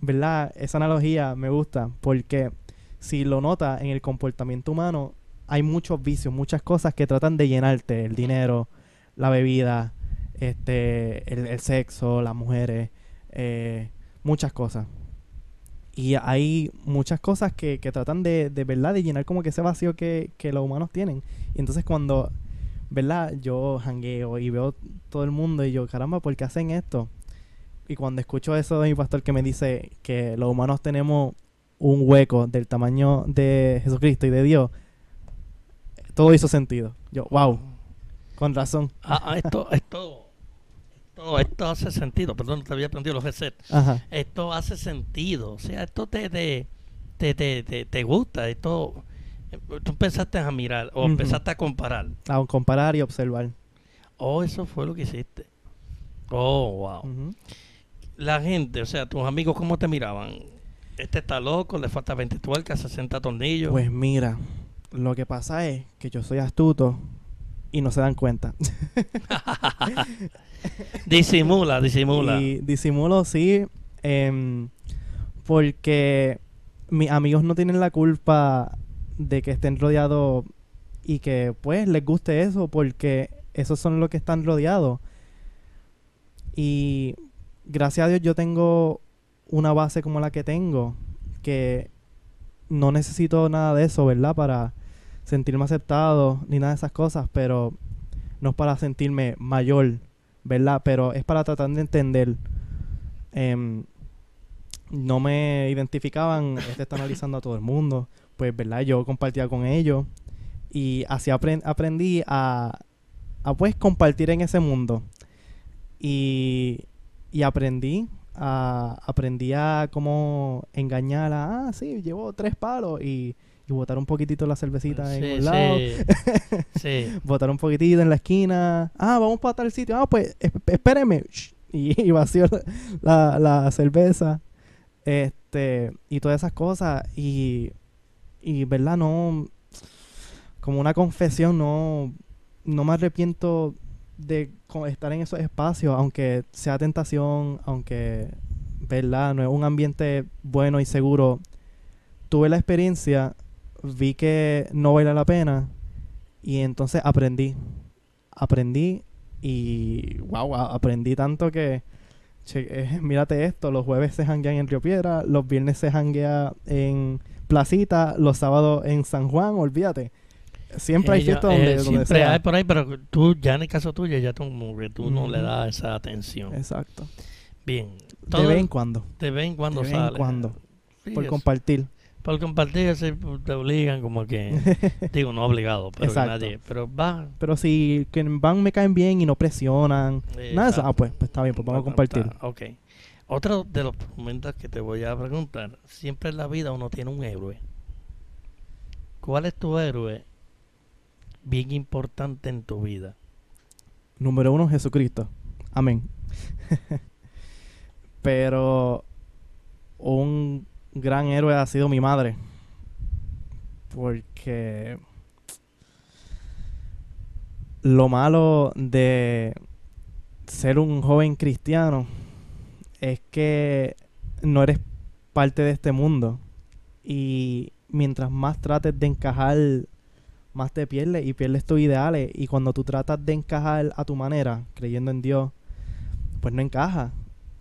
¿verdad? Esa analogía me gusta porque si lo nota en el comportamiento humano, hay muchos vicios, muchas cosas que tratan de llenarte, el dinero, la bebida, este, el, sexo, las mujeres, eh, muchas cosas. Y hay muchas cosas que, que tratan de, de verdad de llenar como que ese vacío que, que los humanos tienen. Y entonces cuando, ¿verdad? Yo jangueo y veo todo el mundo y yo, caramba, ¿por qué hacen esto? Y cuando escucho eso de mi pastor que me dice que los humanos tenemos un hueco del tamaño de Jesucristo y de Dios, todo hizo sentido. Yo, wow, con razón. Ah, ah, esto, esto, esto esto, hace sentido, perdón, te había aprendido los resets. Ajá. Esto hace sentido, o sea, esto te, te, te, te, te- te gusta, esto, tú empezaste a mirar o empezaste a comparar. A comparar y observar. Oh, eso fue lo que hiciste. Oh, wow. La gente, o sea, tus amigos, ¿cómo te miraban? Este está loco, le falta 20 tuercas, 60 tornillos. Pues mira, lo que pasa es que yo soy astuto y no se dan cuenta. disimula, disimula. Y disimulo, sí, em, porque mis amigos no tienen la culpa de que estén rodeados y que pues les guste eso, porque esos son los que están rodeados. Y gracias a Dios yo tengo una base como la que tengo, que no necesito nada de eso, ¿verdad? Para sentirme aceptado ni nada de esas cosas, pero no es para sentirme mayor, ¿verdad? Pero es para tratar de entender. Em, no me identificaban, este está analizando a todo el mundo, pues, ¿verdad? Yo compartía con ellos y así apren- aprendí a, a, pues, compartir en ese mundo. Y, y aprendí a, aprendí a cómo engañar a, ah, sí, llevo tres palos y, y botar un poquitito la cervecita en un lado sí. sí. botar un poquitito en la esquina. Ah, vamos para tal sitio. Ah, pues esp- espéreme. Y, y vació la, la cerveza. Este, y todas esas cosas. Y, y, ¿verdad? No, como una confesión, no, no me arrepiento de estar en esos espacios, aunque sea tentación, aunque, ¿verdad? No es un ambiente bueno y seguro. Tuve la experiencia, vi que no vale la pena y entonces aprendí. Aprendí y wow, aprendí tanto que che, eh, mírate esto, los jueves se janguean en Río Piedra, los viernes se janguea en Placita, los sábados en San Juan, olvídate. Siempre hay Ella- fiesta donde, eh, donde siempre sea. hay por ahí, pero tú ya en el caso tuyo, ya tú, como que tú no le das esa atención. Exacto. Bien. De Todo- vez en cuando, de vez en cuando de vez en sale. cuando, Sí, por compartir. por compartir, sí, pues, te obligan como que, digo, no obligado, pero Exacto. nadie, pero va. Pero si que van me caen bien y no presionan, nada de eso, ah, pues, pues está bien, pues vamos a compartir. está, Ok. Otro de los momentos que te voy a preguntar, siempre en la vida uno tiene un héroe. ¿Cuál es tu héroe bien importante en tu vida? Número uno, Jesucristo. Amén. Pero un gran héroe ha sido mi madre. Porque lo malo de ser un joven cristiano es que no eres parte de este mundo. Y mientras más trates de encajar, más te pierdes y pierdes tus ideales. Y cuando tú tratas de encajar a tu manera, creyendo en Dios, pues no encaja.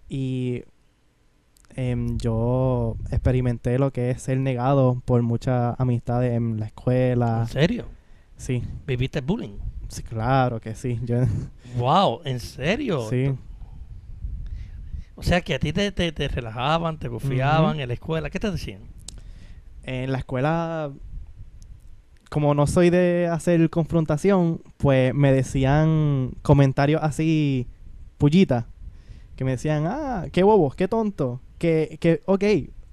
Y em, yo experimenté lo que es ser negado por muchas amistades en la escuela. ¿En serio? Sí, ¿Viviste bullying? sí, claro que sí. Yo, Wow, ¿en serio? sí, O sea que a ti te, te, te relajaban, te confiaban en la escuela. ¿Qué te decían? en la escuela, como no soy de hacer confrontación, pues me decían comentarios así, pullitas, que me decían, ah, qué bobos, qué tonto, que, que, ok,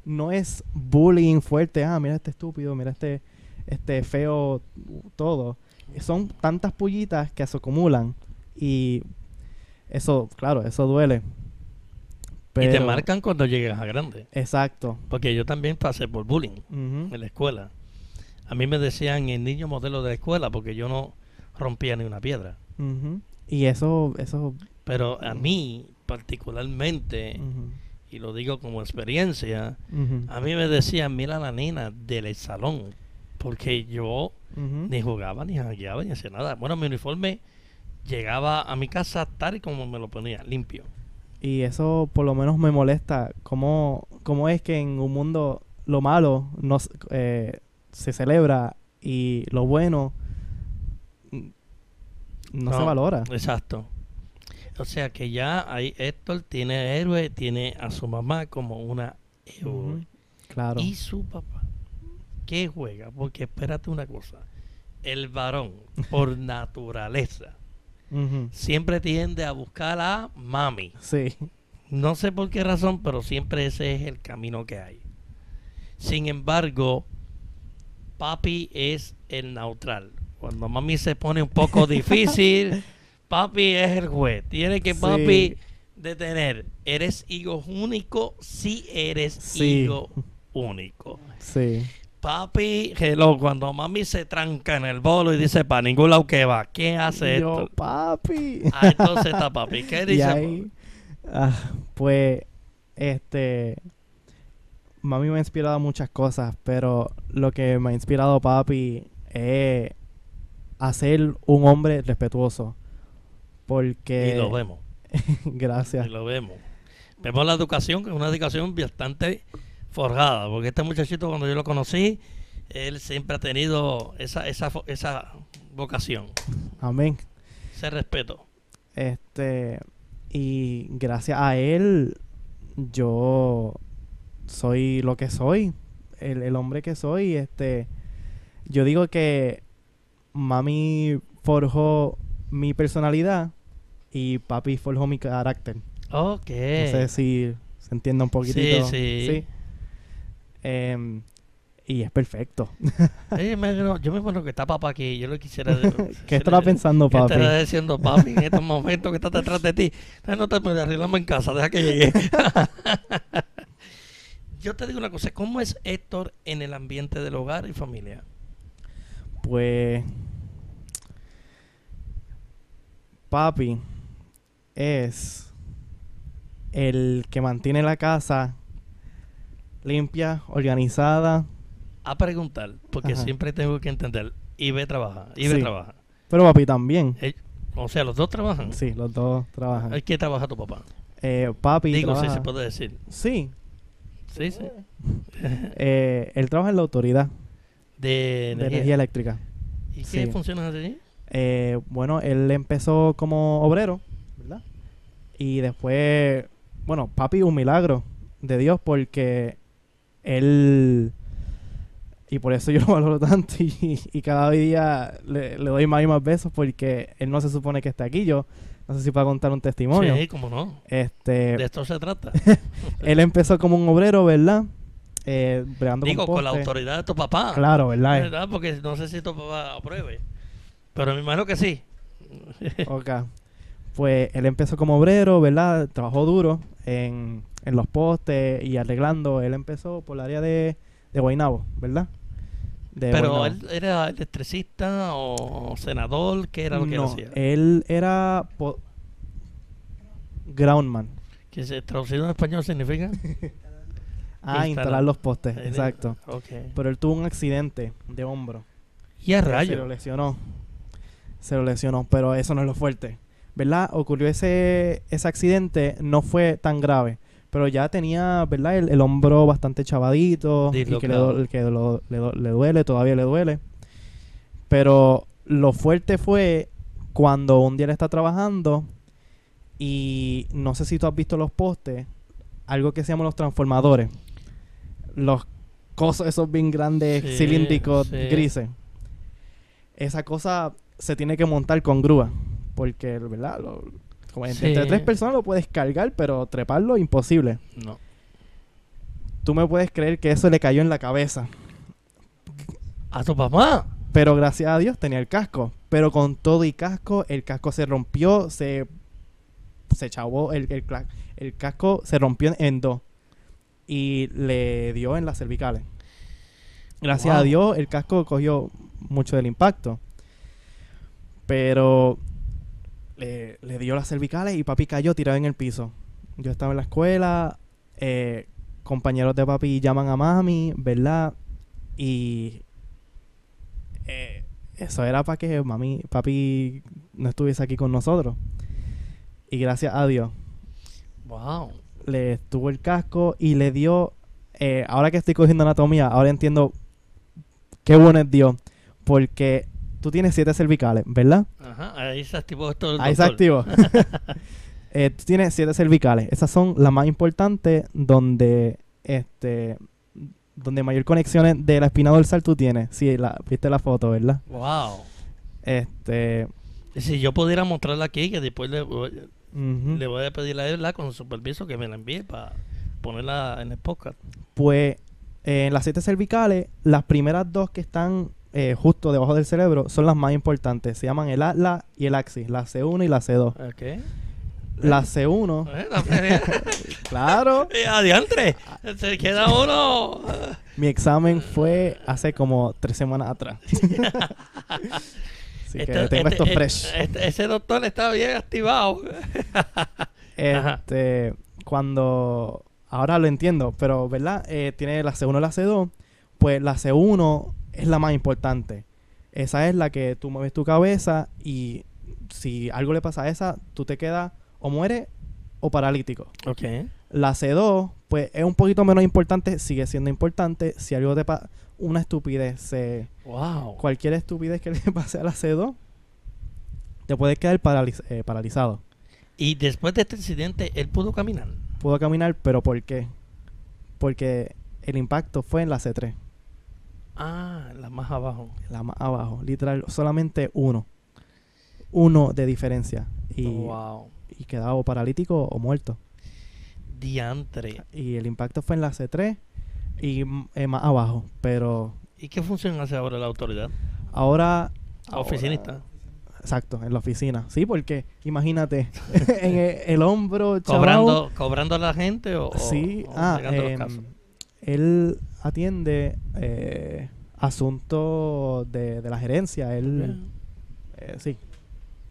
no es bullying fuerte, ah, mira este estúpido, mira este, este feo, todo. Son tantas pullitas que se acumulan y eso, claro, eso duele. Y te marcan cuando llegas a grande. Exacto. Porque yo también pasé por bullying Ujú. en la escuela. A mí me decían el niño modelo de la escuela porque yo no rompía ni una piedra. Y eso, eso. Pero a mí, particularmente, y lo digo como experiencia, a mí me decían, mira la nena del salón. Porque yo ni jugaba, ni jangueaba, ni hacía nada. Bueno, mi uniforme llegaba a mi casa tal y como me lo ponía, limpio. Y eso por lo menos me molesta. ¿Cómo, cómo es que en un mundo lo malo no, eh, se celebra y lo bueno no, se valora? Exacto. O sea que ya ahí Héctor tiene héroe, tiene a su mamá como una héroe. Claro. Y su papá, ¿qué juega? Porque espérate una cosa. El varón, por naturaleza, siempre tiende a buscar a mami. Sí. No sé por qué razón, pero siempre ese es el camino que hay. Sin embargo, papi es el neutral. Cuando mami se pone un poco difícil, papi es el juez. Tiene que Sí. papi detener. ¿Eres hijo único? Sí eres Sí. hijo único. Sí. Papi, hello, cuando mami se tranca en el bolo y dice para ningún lado que va, ¿qué hace Yo, esto? papi. Ah, entonces está papi. ¿Qué dice? ahí, ah, pues, este, mami me ha inspirado muchas cosas, pero lo que me ha inspirado papi es a ser un hombre respetuoso. Porque... Y lo vemos. Gracias. Y lo vemos. Vemos la educación, que es una educación bastante forjada, porque este muchachito cuando yo lo conocí, él siempre ha tenido esa, esa, esa vocación, Amén. ese respeto. Este, y gracias a él, yo soy lo que soy, el, el hombre que soy. Este, yo digo que mami forjó mi personalidad y papi forjó mi carácter. Ok. No sé si se entiende un poquitito. sí. Em, y es perfecto. Me- yo me acuerdo que está papá aquí, yo lo quisiera... ¿Qué estará pensando ¿Qué papi? estará diciendo papi en estos momentos que está detrás de ti? No te puedes arreglamos en casa, deja que llegue. Yo te digo una cosa, ¿cómo es Héctor en el ambiente del hogar y familia? Pues papi es el que mantiene la casa limpia, organizada, A preguntar, porque Ajá. siempre tengo que entender. Y ve trabaja, y ve Sí. trabaja. pero papi también. Eh, o sea, los dos trabajan. Sí, los dos trabajan. Que trabaja tu papá. Eh, papi Digo, si trabaja- se puede decir. Sí, Sí, sí. eh, él trabaja en la autoridad De energía eléctrica. ¿Y qué sí. funciones allí? Eh, bueno, él empezó como obrero, ¿verdad? Y después, bueno, papi, un milagro de Dios porque él, y por eso yo lo valoro tanto y, y cada día le, le doy más y más besos porque él no se supone que está aquí. Yo no sé si puedo contar un testimonio. Sí, cómo no. Este, De esto se trata. él empezó como un obrero, ¿verdad? Eh, Digo, con la autoridad de tu papá. Claro, ¿verdad? ¿Verdad? Porque no sé si tu papá apruebe. Pero me imagino que sí. Ok. Pues él empezó como obrero, ¿verdad? Trabajó duro en, en los postes y arreglando. Él empezó por el área de, de Guaynabo, ¿verdad? De Pero él era electricista o senador, ¿qué era lo que No, hacía? él era groundman. Que se traducido en español significa. Ah, Instalar. instalar los postes, exacto. Ok. Pero él tuvo un accidente de hombro. Y a Se lo rayo. lesionó. Se lo lesionó, pero eso no es lo fuerte. ¿Verdad? Ocurrió ese, ese accidente, no fue tan grave. Pero ya tenía, ¿verdad? El, el hombro bastante chavadito. Y que, le, que lo- le le duele, todavía le duele. Pero lo fuerte fue cuando un día él está trabajando y no sé si tú has visto los postes, algo que se llaman los transformadores. Los cosos esos bien grandes, Sí, cilíndricos, sí. grises. Esa cosa se tiene que montar con grúa. Porque, ¿verdad? Lo- como entre, Sí. entre tres personas lo puedes cargar, pero treparlo imposible. No. Tú me puedes creer que eso le cayó en la cabeza. ¿A tu papá? Pero gracias a Dios tenía el casco. Pero con todo y casco, el casco se rompió, se, se chavó, el, el, casco se rompió en, dos. Y le dio en las cervicales. Gracias a. Dios, el casco cogió mucho del impacto. Pero le, le dio las cervicales y papi cayó tirado en el piso. Yo estaba en la escuela, eh, compañeros de papi llaman a mami, ¿verdad? Y eh, eso era para que mami, papi no estuviese aquí con nosotros. Y gracias a Dios Wow. le estuvo el casco y le dio. eh, ahora que estoy cogiendo anatomía, ahora entiendo qué bueno es Dios. Porque tú tienes siete cervicales, ¿verdad? Ajá. Ahí se activó esto. del Ahí se activó. Eh, tú tienes siete cervicales. Esas son las más importantes donde este donde mayor conexiones de la espina dorsal tú tienes. Sí, la, viste la foto, ¿verdad? Wow. Este, Si yo pudiera mostrarla aquí, que después le, voy- le voy a pedir a él ¿verdad? con su superviso que me la envíe para ponerla en el podcast. Pues eh, en las siete cervicales, las primeras dos que están eh, justo debajo del cerebro son las más importantes. Se llaman el atlas y el axis, la C1 y la C2. Ok. La C1, Bueno, pues, claro. eh, adiantre, se queda uno. Mi examen fue hace como tres semanas atrás. Así que Este- tengo este- esto eh, fresh. este- ese doctor está bien activado. ajá. Este, cuando ahora lo entiendo, pero ¿verdad? Eh, tiene la C1 y la C2, pues la C1 es la más importante. Esa es la que tú mueves tu cabeza y si algo le pasa a esa, tú te quedas o mueres o paralítico. Ok. La C2, pues es un poquito menos importante, sigue siendo importante. Si algo te pasa, una estupidez, se, Wow. cualquier estupidez que le pase a la C2, te puedes quedar paraliz- eh, paralizado. Y después de este incidente, él pudo caminar. Pudo caminar, pero ¿por qué? Porque el impacto fue en la C3, Ah, la más abajo. la más abajo, literal, solamente uno. Uno de diferencia. Y, wow. y quedaba o paralítico o muerto. Diantre. Y el impacto fue en la C3 y eh, más abajo. Pero ¿Y qué función hace ahora la autoridad? ahora... Oficinista. ahora- Exacto, en la oficina. Sí, porque imagínate, en el, el hombro, chaval, ¿Cobrando, ¿Cobrando a la gente o, Sí, o ah, bregando los em, casos? Él atiende eh, asuntos de, de la gerencia. Él, eh, sí,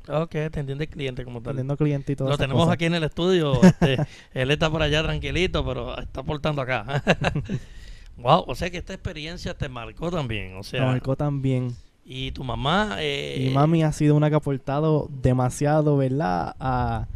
Ok, te entiende el cliente como tal. atendiendo clientes y todo Lo tenemos aquí en el estudio. este, él está por allá tranquilito, pero está portando acá. wow, o sea que esta experiencia te marcó también. O sea, Lo marcó también. y tu mamá. Eh, Mi mami ha sido una que ha aportado demasiado, ¿verdad? A,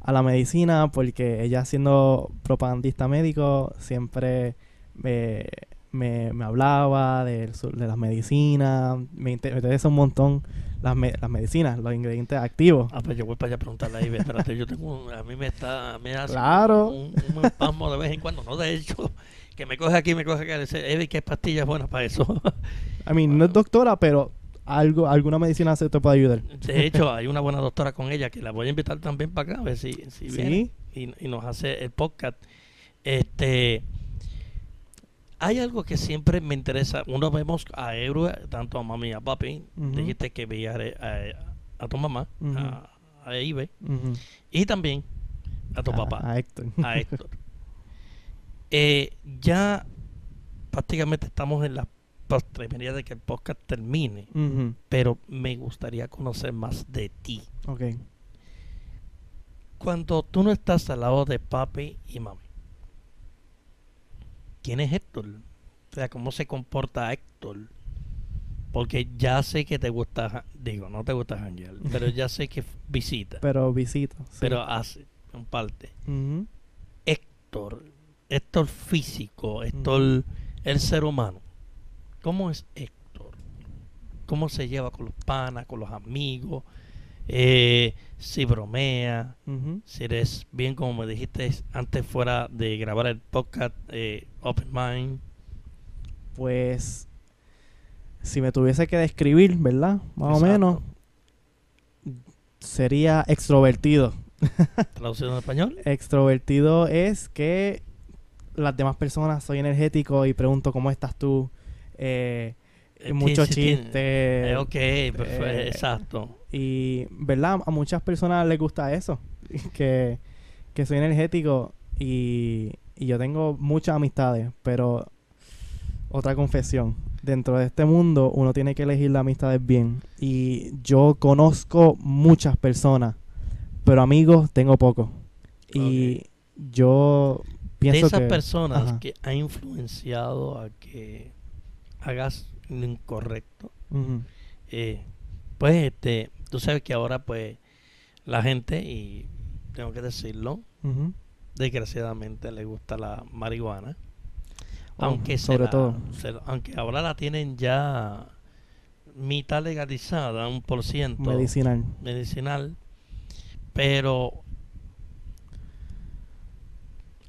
a la medicina, porque ella siendo propagandista médico, siempre me, me, me hablaba de, las medicinas, me, inter- me interesa un montón las, me- las medicinas, los ingredientes activos. Ah, pues yo voy para allá a preguntarle a Ibe. Espérate, yo tengo. un- A mí me está. Me hace Claro. Un, un espasmo de vez en cuando. No, de hecho, que me coge aquí, me coge acá. Dice, Ibe, ¿qué pastillas buenas para eso? I mean, no es doctora, pero algo, alguna medicina se te puede ayudar. De hecho, hay una buena doctora con ella que la voy a invitar también para acá, a ver si, si viene y, y nos hace el podcast. Este, hay algo que siempre me interesa. Uno vemos a héroes, tanto a mami y a papi. Dijiste que veías a, a, tu mamá, a, a Ibe, y también a tu A- papá, A Héctor. a Héctor. Eh, ya prácticamente estamos en la postrimería de que el podcast termine, pero me gustaría conocer más de ti. Ok. Cuando tú no estás al lado de papi y mami, ¿quién es Héctor? O sea, ¿cómo se comporta Héctor? Porque ya sé que te gusta, digo, no te gusta janguear, pero ya sé que visita, Pero visita. sí. pero hace, en parte. Héctor, Héctor físico, Héctor, el ser humano. ¿Cómo es Héctor? ¿Cómo se lleva con los panas, con los amigos? Eh, si bromea, si eres bien como me dijiste antes fuera de grabar el podcast eh, Open Mind. Pues, si me tuviese que describir, ¿verdad? Más o menos, sería extrovertido. Traducido en español. Extrovertido es que las demás personas soy energético y pregunto cómo estás tú. Eh, Eh, muchos chistes. Eh, ok, perfecto, eh, exacto. Y, ¿verdad? A muchas personas les gusta eso. Que, que soy energético y, y yo tengo muchas amistades, pero otra confesión. Dentro de este mundo uno tiene que elegir las amistades bien. Y yo conozco muchas personas, pero amigos tengo pocos. Y yo De pienso esas que... personas ajá. que ha influenciado a que hagas lo incorrecto, eh, pues este, tú sabes que ahora pues la gente, y tengo que decirlo, desgraciadamente le gusta la marihuana. Oh, aunque se sobre la- todo. se aunque ahora la tienen ya mitad legalizada, un por ciento Medicinal. medicinal, pero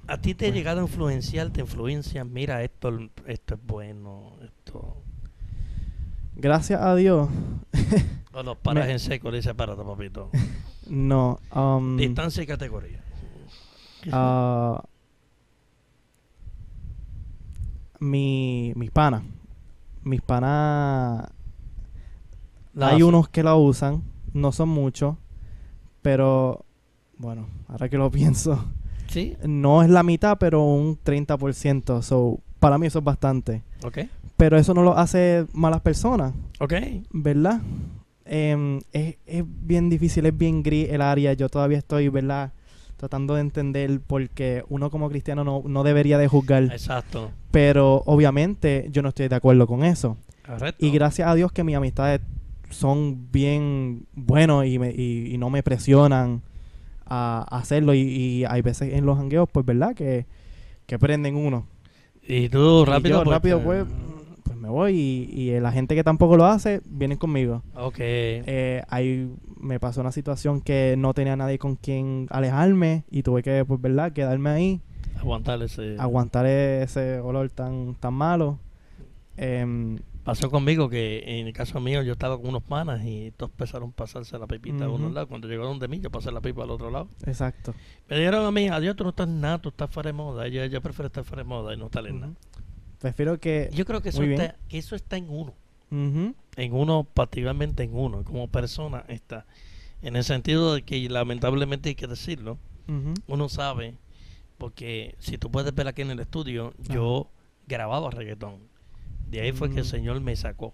a ti te ha Pues- llegado a influenciar, te influencia, mira, esto, esto es bueno, esto... Gracias a Dios, O los paras Me- en seco, le dice, párate, papito. no. um, Distancia y categoría. ah, mi, mis panas. Mis panas. Hay unos que la usan, no son muchos, pero bueno, ahora que lo pienso, Sí, no es la mitad, pero un 30%. So, para mí eso es bastante. ok. Pero eso no lo hace malas personas, Ok. ¿verdad? Em, es, es bien difícil, es bien gris el área. Yo todavía estoy, ¿verdad? Tratando de entender porque uno como cristiano no, no debería de juzgar. Exacto. Pero obviamente yo no estoy de acuerdo con eso. Correcto. Y gracias a Dios que mis amistades son bien buenos y, me- y, y no me presionan a, a hacerlo. Y, y hay veces en los jangueos, pues, ¿verdad? Que, que prenden uno. Y tú Y rápido. yo pues, rápido, pues, pues me voy. Y, y la gente que tampoco lo hace, vienen conmigo. Ok. Eh, ahí me pasó una situación que no tenía nadie con quien alejarme y tuve que, pues, ¿verdad? Quedarme ahí, Aguantar ese. aguantar ese olor tan, tan malo. Em, Pasó conmigo que en el caso mío yo estaba con unos panas y todos empezaron a pasarse la pipita a uno Ujú. al lado. Cuando llegaron de mí, yo pasé la pipa al otro lado. exacto. Me dijeron a mí, adiós, tú no estás nada, tú estás fuera de moda. Yo, yo prefiero estar fuera de moda y no estar en nada. Prefiero que... Yo creo que eso, está, que eso está en uno. En uno, particularmente en uno. Como persona está. En el sentido de que lamentablemente hay que decirlo. Uno sabe, porque si tú puedes ver aquí en el estudio, yo grababa reggaetón. De ahí fue que el Mm. Señor me sacó.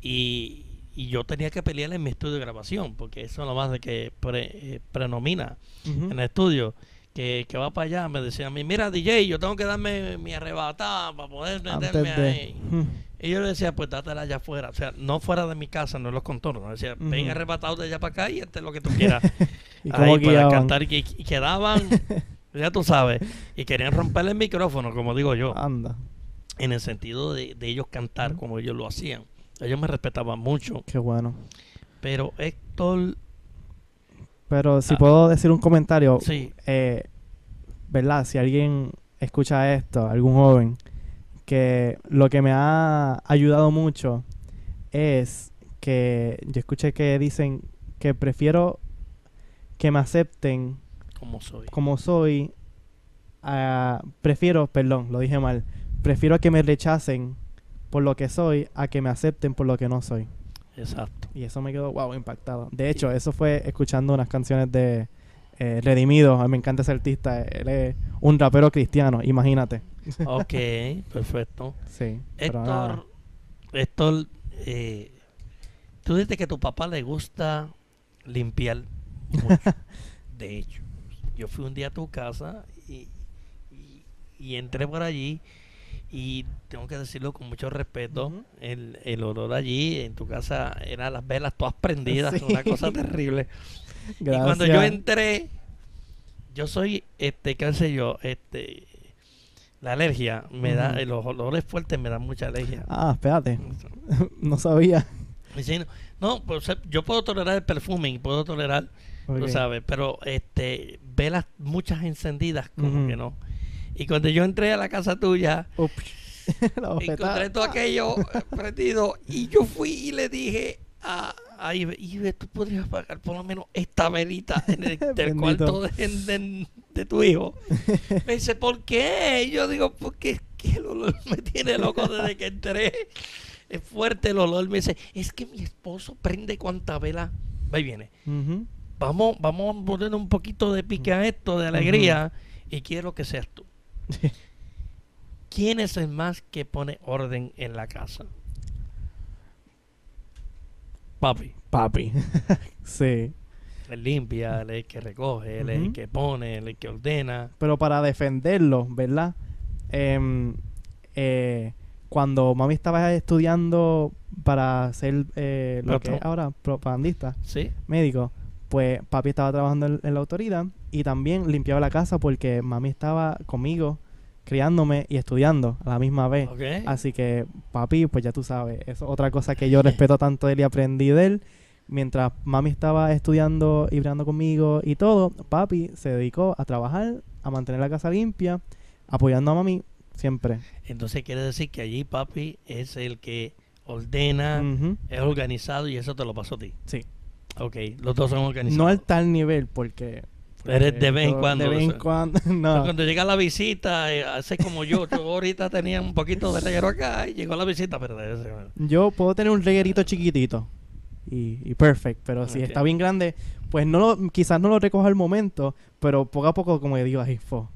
Y, y yo tenía que pelear en mi estudio de grabación, porque eso es lo más de que pre- eh, prenomina Ujú. en el estudio. Que, que va para allá, me decía a mí, mira DJ, yo tengo que darme mi arrebatada para poder meterme de... ahí. Ujú. Y yo le decía, pues dátela allá afuera. O sea, no fuera de mi casa, no en los contornos. Decía, ven Ujú. arrebatado de allá para acá y este es lo que tú quieras. ¿Y Ahí para cantar y, que- y quedaban, ya tú sabes, y querían romperle el micrófono, como digo yo, Anda, en el sentido de, de ellos cantar como ellos lo hacían. Ellos me respetaban mucho, qué bueno. pero Héctor, Pero si Ah. puedo decir un comentario, sí, eh, ¿verdad? Si alguien escucha esto, algún joven, que lo que me ha ayudado mucho es que yo escuché que dicen que prefiero que me acepten como soy. como soy, a- prefiero, perdón, lo dije mal, prefiero que me rechacen por lo que soy a que me acepten por lo que no soy. Exacto. Y eso me quedó, wow, impactado. De hecho, eso fue escuchando unas canciones de eh, Redimido. A mí me encanta ese artista. Él es un rapero cristiano, imagínate. Ok, perfecto. Sí. pero nada. Héctor, Héctor, eh, tú dices que a tu papá le gusta limpiar mucho. De hecho, yo fui un día a tu casa y, y- y entré por allí y tengo que decirlo con mucho respeto, el, el olor allí en tu casa eran las velas todas prendidas, Sí. una cosa terrible. Y cuando yo entré, yo soy, este, qué sé yo, este, la alergia me da, los olores fuertes me dan mucha alergia. Ah, espérate. no sabía. No, no, pues, eh, yo puedo tolerar el perfume y puedo tolerar, tú Ok. sabes, pero este, velas muchas encendidas, como que no. Y cuando yo entré a la casa tuya, encontré todo aquello eh, prendido y yo fui y le dije a, a Ibe, Ibe, tú podrías pagar por lo menos esta velita en el, del cuarto de, de- de tu hijo. Me dice, ¿por qué? Y yo digo, porque es que el olor me tiene loco desde que entré. Es fuerte el olor. Me dice, es que mi esposo prende cuanta vela. Ahí viene. Vamos, vamos a poner un poquito de pique a esto, de alegría, y quiero que seas tú. ¿Quién es el más que pone orden en la casa? Papi. Papi. sí. Él limpia, él es el que recoge, él es el Ujú. que pone, él es el que ordena. Pero para defenderlo, ¿verdad? Em, eh, cuando mami estaba estudiando para ser eh, lo que es ahora propagandista, ¿Sí? médico, pues papi estaba trabajando en, en la autoridad y también limpiaba la casa porque mami estaba conmigo criándome y estudiando a la misma vez. Así que papi, pues ya tú sabes, es otra cosa que yo respeto tanto de él y aprendí de él. Mientras mami estaba estudiando y brillando conmigo y todo, papi se dedicó a trabajar, a mantener la casa limpia, apoyando a mami siempre. Entonces quiere decir que allí papi es el que ordena, es organizado y eso te lo pasó a ti. Sí. Ok, los dos son organizados. No al tal nivel, porque... Eres de vez en cuando, De vez en cuando, no. Cuando llega la visita, eh, hace como yo. Yo ahorita tenía un poquito de reguero acá y llegó la visita, pero Yo puedo tener un reguerito chiquitito y, y perfect, pero si está bien grande, pues no lo, quizás no lo recoja al momento, pero poco a poco como digo, ay, fo.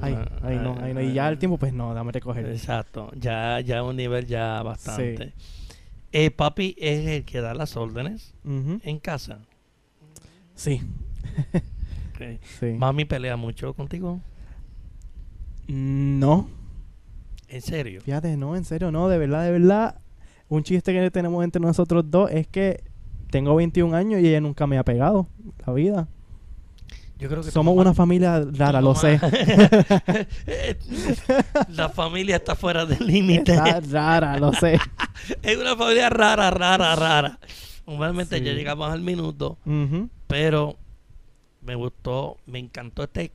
Ay, Ah, ay, no, ay, no. Y ya al tiempo, pues no, dame recoger. Exacto, ya, ya un nivel ya bastante. Eh, papi es el que da las órdenes en casa. Sí, Sí. Mami pelea mucho contigo. No, En serio. fíjate, no, en serio, no, de verdad, de verdad. Un chiste que tenemos entre nosotros dos es que tengo 21 años y ella nunca me ha pegado la vida. Yo creo que Somos una familia rara, lo sé. la familia está fuera del límite. Está rara, lo sé. es una familia rara, rara, rara. Normalmente Sí. ya llegamos al minuto, pero me gustó, me encantó este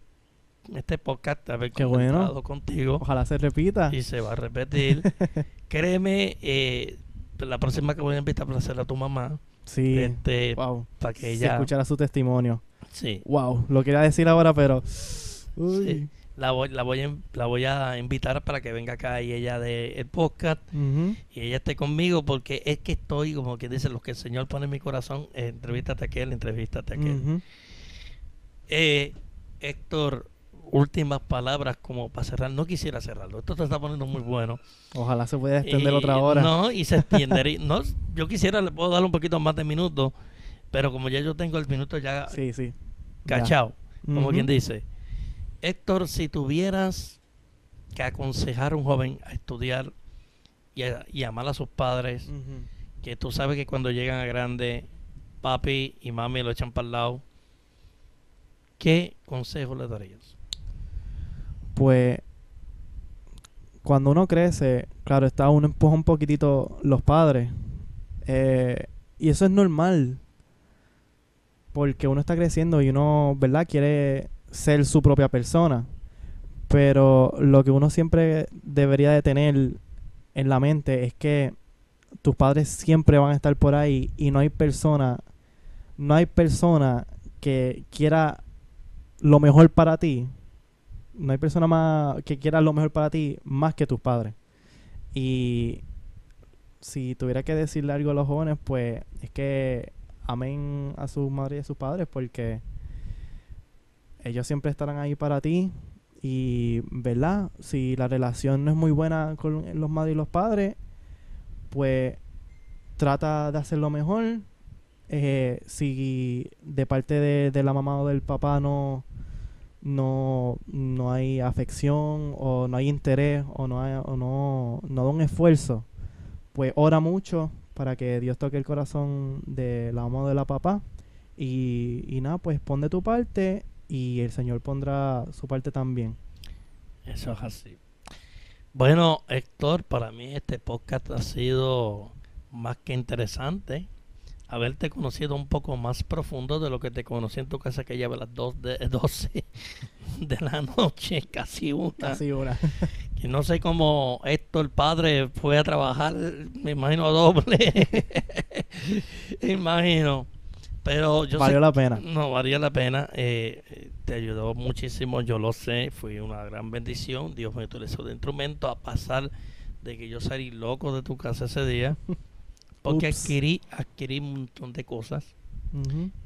este podcast haber Qué bueno. contigo Ojalá se repita. y se va a repetir. Créeme, eh, la próxima que voy a invitar para hacerla a tu mamá, Sí. este, Wow. para que ella, escuchara su testimonio. sí, Wow. Lo quería decir ahora, pero. Uy. Sí. la voy, la voy, a, la voy a invitar para que venga acá y ella de el podcast y ella esté conmigo porque es que estoy como que dice lo que el Señor pone en mi corazón, eh, entrevístate a aquel, entrevístate a aquel. Ujú. Eh, Héctor, últimas palabras como para cerrar. No quisiera cerrarlo. Esto te está poniendo muy bueno. Ojalá se pudiera extender otra hora. No, y se extiendería. no, yo quisiera, le puedo dar un poquito más de minutos, pero como ya yo tengo el minuto ya Sí, sí. Ya. cachado, como quien dice. Héctor, si tuvieras que aconsejar a un joven a estudiar y, a- y amar a sus padres, que tú sabes que cuando llegan a grande, papi y mami lo echan para el lado, ¿qué consejo le darías? Pues. Cuando uno crece, claro, está uno empuja un poquitito los padres. Eh, y eso es normal. Porque uno está creciendo y uno, ¿verdad? Quiere ser su propia persona. Pero lo que uno siempre debería de tener en la mente es que tus padres siempre van a estar por ahí y no hay persona, no hay persona que quiera lo mejor para ti. No hay persona más que quiera lo mejor para ti más que tus padres. Y si tuviera que decirle algo a los jóvenes, pues es que amen a sus madres y a sus padres porque ellos siempre estarán ahí para ti. Y, ¿verdad? Si la relación no es muy buena con los madres y los padres, pues trata de hacerlo mejor. Eh, si de parte de la mamá o del papá no, no, no hay afección o no hay interés o no, hay, o no, no da un esfuerzo, pues ora mucho para que Dios toque el corazón de la mamá de la papá. Y, y nada, pues pon de tu parte y el Señor pondrá su parte también. Eso es así. Bueno, Héctor, para mí este podcast ha sido más que interesante. Haberte conocido un poco más profundo de lo que te conocí en tu casa que lleva las 2 de 12 de la noche, casi una. Casi una. Y no sé cómo Héctor padre fue a trabajar, me imagino doble. imagino. Pero yo sé Valió la pena. no, valía la pena. eh, eh, te ayudó muchísimo, yo lo sé. Fue una gran bendición. Dios me utilizó de instrumento a pasar de que yo salí loco de tu casa ese día. Porque adquirí, adquirí un montón de cosas.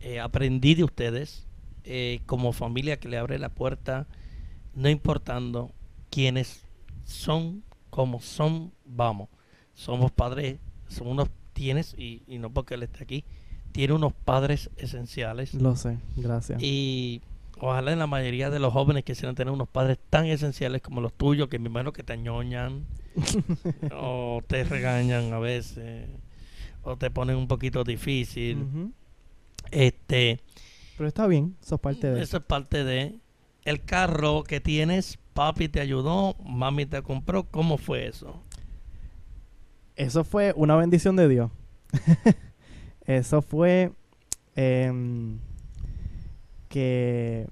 Eh, aprendí de ustedes. eh, como familia que le abre la puerta, no importando quiénes son, cómo son, vamos. Somos padres, somos unos, tienes, y, y no porque él esté aquí, tiene unos padres esenciales. Lo sé, gracias. Y ojalá en la mayoría de los jóvenes quisieran tener unos padres tan esenciales como los tuyos, que me imagino que te añoñan, o te regañan a veces, o te ponen un poquito difícil. Este, Pero está bien, eso es parte de eso es parte de el carro que tienes, papi te ayudó, mami te compró, ¿cómo fue eso? Eso fue una bendición de Dios. Eso fue em, que,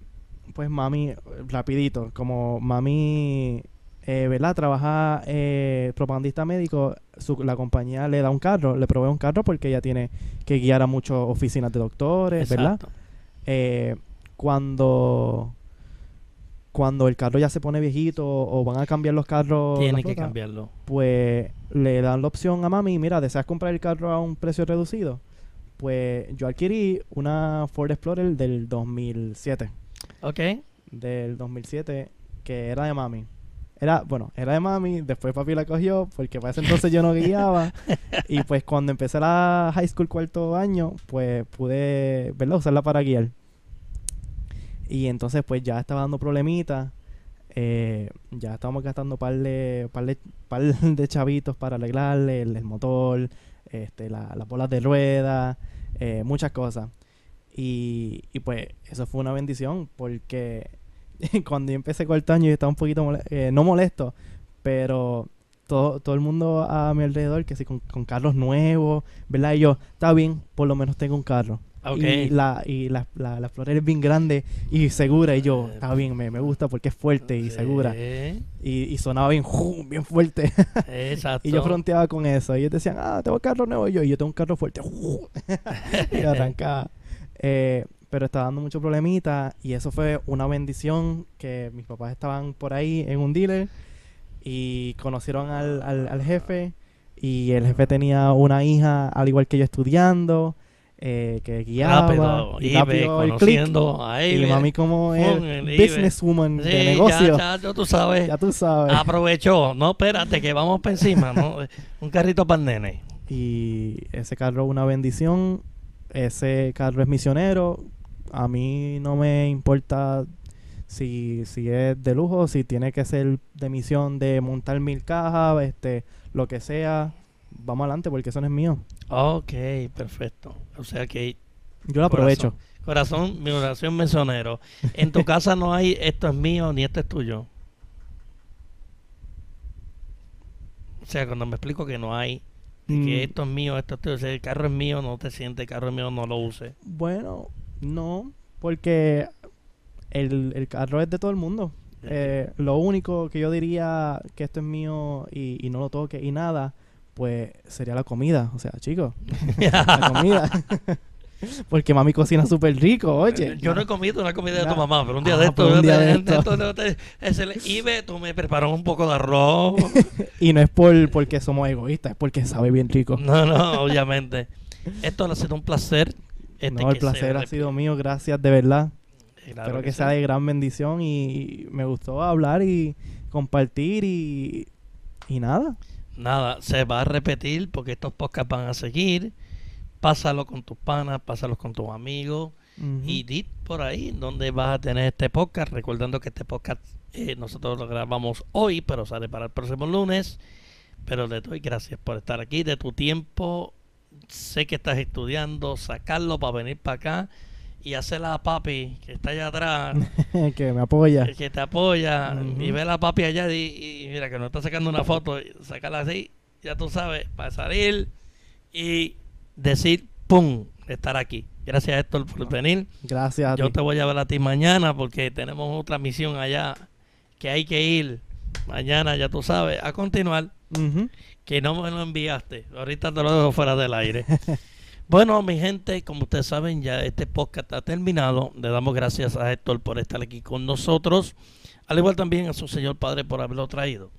pues mami, rapidito, como mami, eh, ¿verdad? Trabaja eh, propagandista médico, su- la compañía le da un carro, le provee un carro porque ella tiene que guiar a muchas oficinas de doctores, ¿verdad? Eh, cuando cuando el carro ya se pone viejito o van a cambiar los carros, la Tiene que flota, cambiarlo. pues le dan la opción a mami, mira, ¿deseas comprar el carro a un precio reducido? Pues yo adquirí una Ford Explorer del 2007, Ok. del 2007, que era de mami. Era, bueno, era de mami, después papi la cogió, porque para ese entonces yo no guiaba. y pues cuando empecé la high school cuarto año, pues pude, ¿verdad? Usarla para guiar. Y entonces pues ya estaba dando problemitas. eh, ya estábamos gastando par de, par de, par de chavitos para arreglarle el, el motor, este, la- las bolas de rueda, eh, muchas cosas. Y, y pues eso fue una bendición porque cuando yo empecé cuarto año yo estaba un poquito, mole- eh, no molesto, pero todo, todo el mundo a mi alrededor, que sí, con, con carros nuevos, ¿verdad? Y yo, está bien, por lo menos tengo un carro. Ok. Y la, y la, la, la Explorer es bien grande y segura. Y yo, Eh, está bien, me, me gusta porque es fuerte y segura. Y, y sonaba bien, ¡ju! bien fuerte. Exacto. y yo fronteaba con eso. Y ellos decían, ah, tengo carro nuevo. Y yo, y yo tengo un carro fuerte. y arrancaba. Eh, pero estaba dando mucho problemita. Y eso fue una bendición que mis papás estaban por ahí en un dealer. Y conocieron al, al, al jefe. Y el jefe tenía una hija, al igual que yo, estudiando. eh, que guiaba. rápido, y Ibe, rápido el click. a Y Ibe. mami como es Ibe. businesswoman Sí, de negocio. Ya, ya, ya tú sabes. Ya tú sabes. Aprovechó. No, espérate, que vamos para encima. ¿no? Un carrito para el nene. Y ese carro una bendición. Ese carro es misionero. A mí no me importa si, si es de lujo, si tiene que ser de misión de montar mil cajas, este, lo que sea. Vamos adelante porque eso no es mío. Ok, perfecto. O sea que, Yo lo aprovecho. corazón, mi oración mesonero. En tu casa no hay esto es mío ni esto es tuyo. O sea, cuando me explico que no hay, de Mm, que esto es mío, esto es tuyo, o sea, el carro es mío, no te sientes, el carro es mío, no lo uses. Bueno, no, porque el, el carro es de todo el mundo. Eh, lo único que yo diría que esto es mío y, y no lo toque y nada, pues sería la comida. O sea, chicos, la comida. Porque mami cocina súper rico, oye. Yo no he comido una comida de tu mamá, pero un día Ah, de esto, pues un día de de esto. es el Ibe, tú me preparó un poco de arroz. Y no es por porque somos egoístas, es porque sabe bien rico. No, no, obviamente. Esto ha sido un placer. Este, no, el placer ha sido mío, gracias de verdad. Claro Espero que, sea de gran bendición y me gustó hablar y compartir y, y nada. Nada, se va a repetir porque estos podcasts van a seguir. Pásalo con tus panas, pásalos con tus amigos y di por ahí donde vas a tener este podcast. Recordando que este podcast eh, nosotros lo grabamos hoy, pero sale para el próximo lunes. Pero le doy gracias por estar aquí, de tu tiempo. Sé que estás estudiando, sacarlo para venir para acá y hacerla a papi que está allá atrás. que me apoya. el que te apoya y ve a la papi allá y, y mira que nos está sacando una foto, sacarla así, ya tú sabes, para salir y decir, ¡pum!, estar aquí. Gracias Héctor por venir. Gracias a Yo ti. te voy a ver a ti mañana porque tenemos otra misión allá que hay que ir mañana, ya tú sabes, a continuar, que no me lo enviaste. Ahorita te lo dejo fuera del aire. Bueno, mi gente, como ustedes saben, ya este podcast ha terminado. Le damos gracias a Héctor por estar aquí con nosotros, al igual también a su Señor Padre por haberlo traído.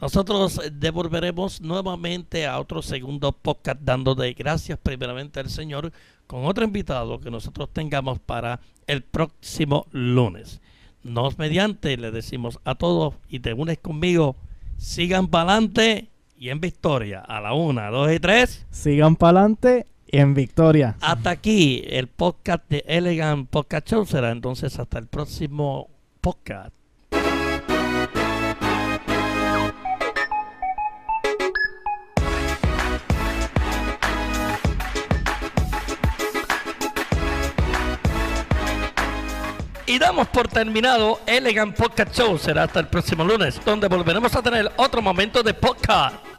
Nosotros devolveremos nuevamente a otro segundo podcast dando de gracias primeramente al Señor con otro invitado que nosotros tengamos para el próximo lunes. Nos mediante le decimos a todos y te unes conmigo, sigan para adelante y en victoria. A la una, dos y tres. Sigan para adelante y en victoria. Hasta aquí el podcast de Elegant Podcast Show. Será entonces hasta el próximo podcast. Y damos por terminado Elegant Podcast Show. Será hasta el próximo lunes, donde volveremos a tener otro momento de podcast.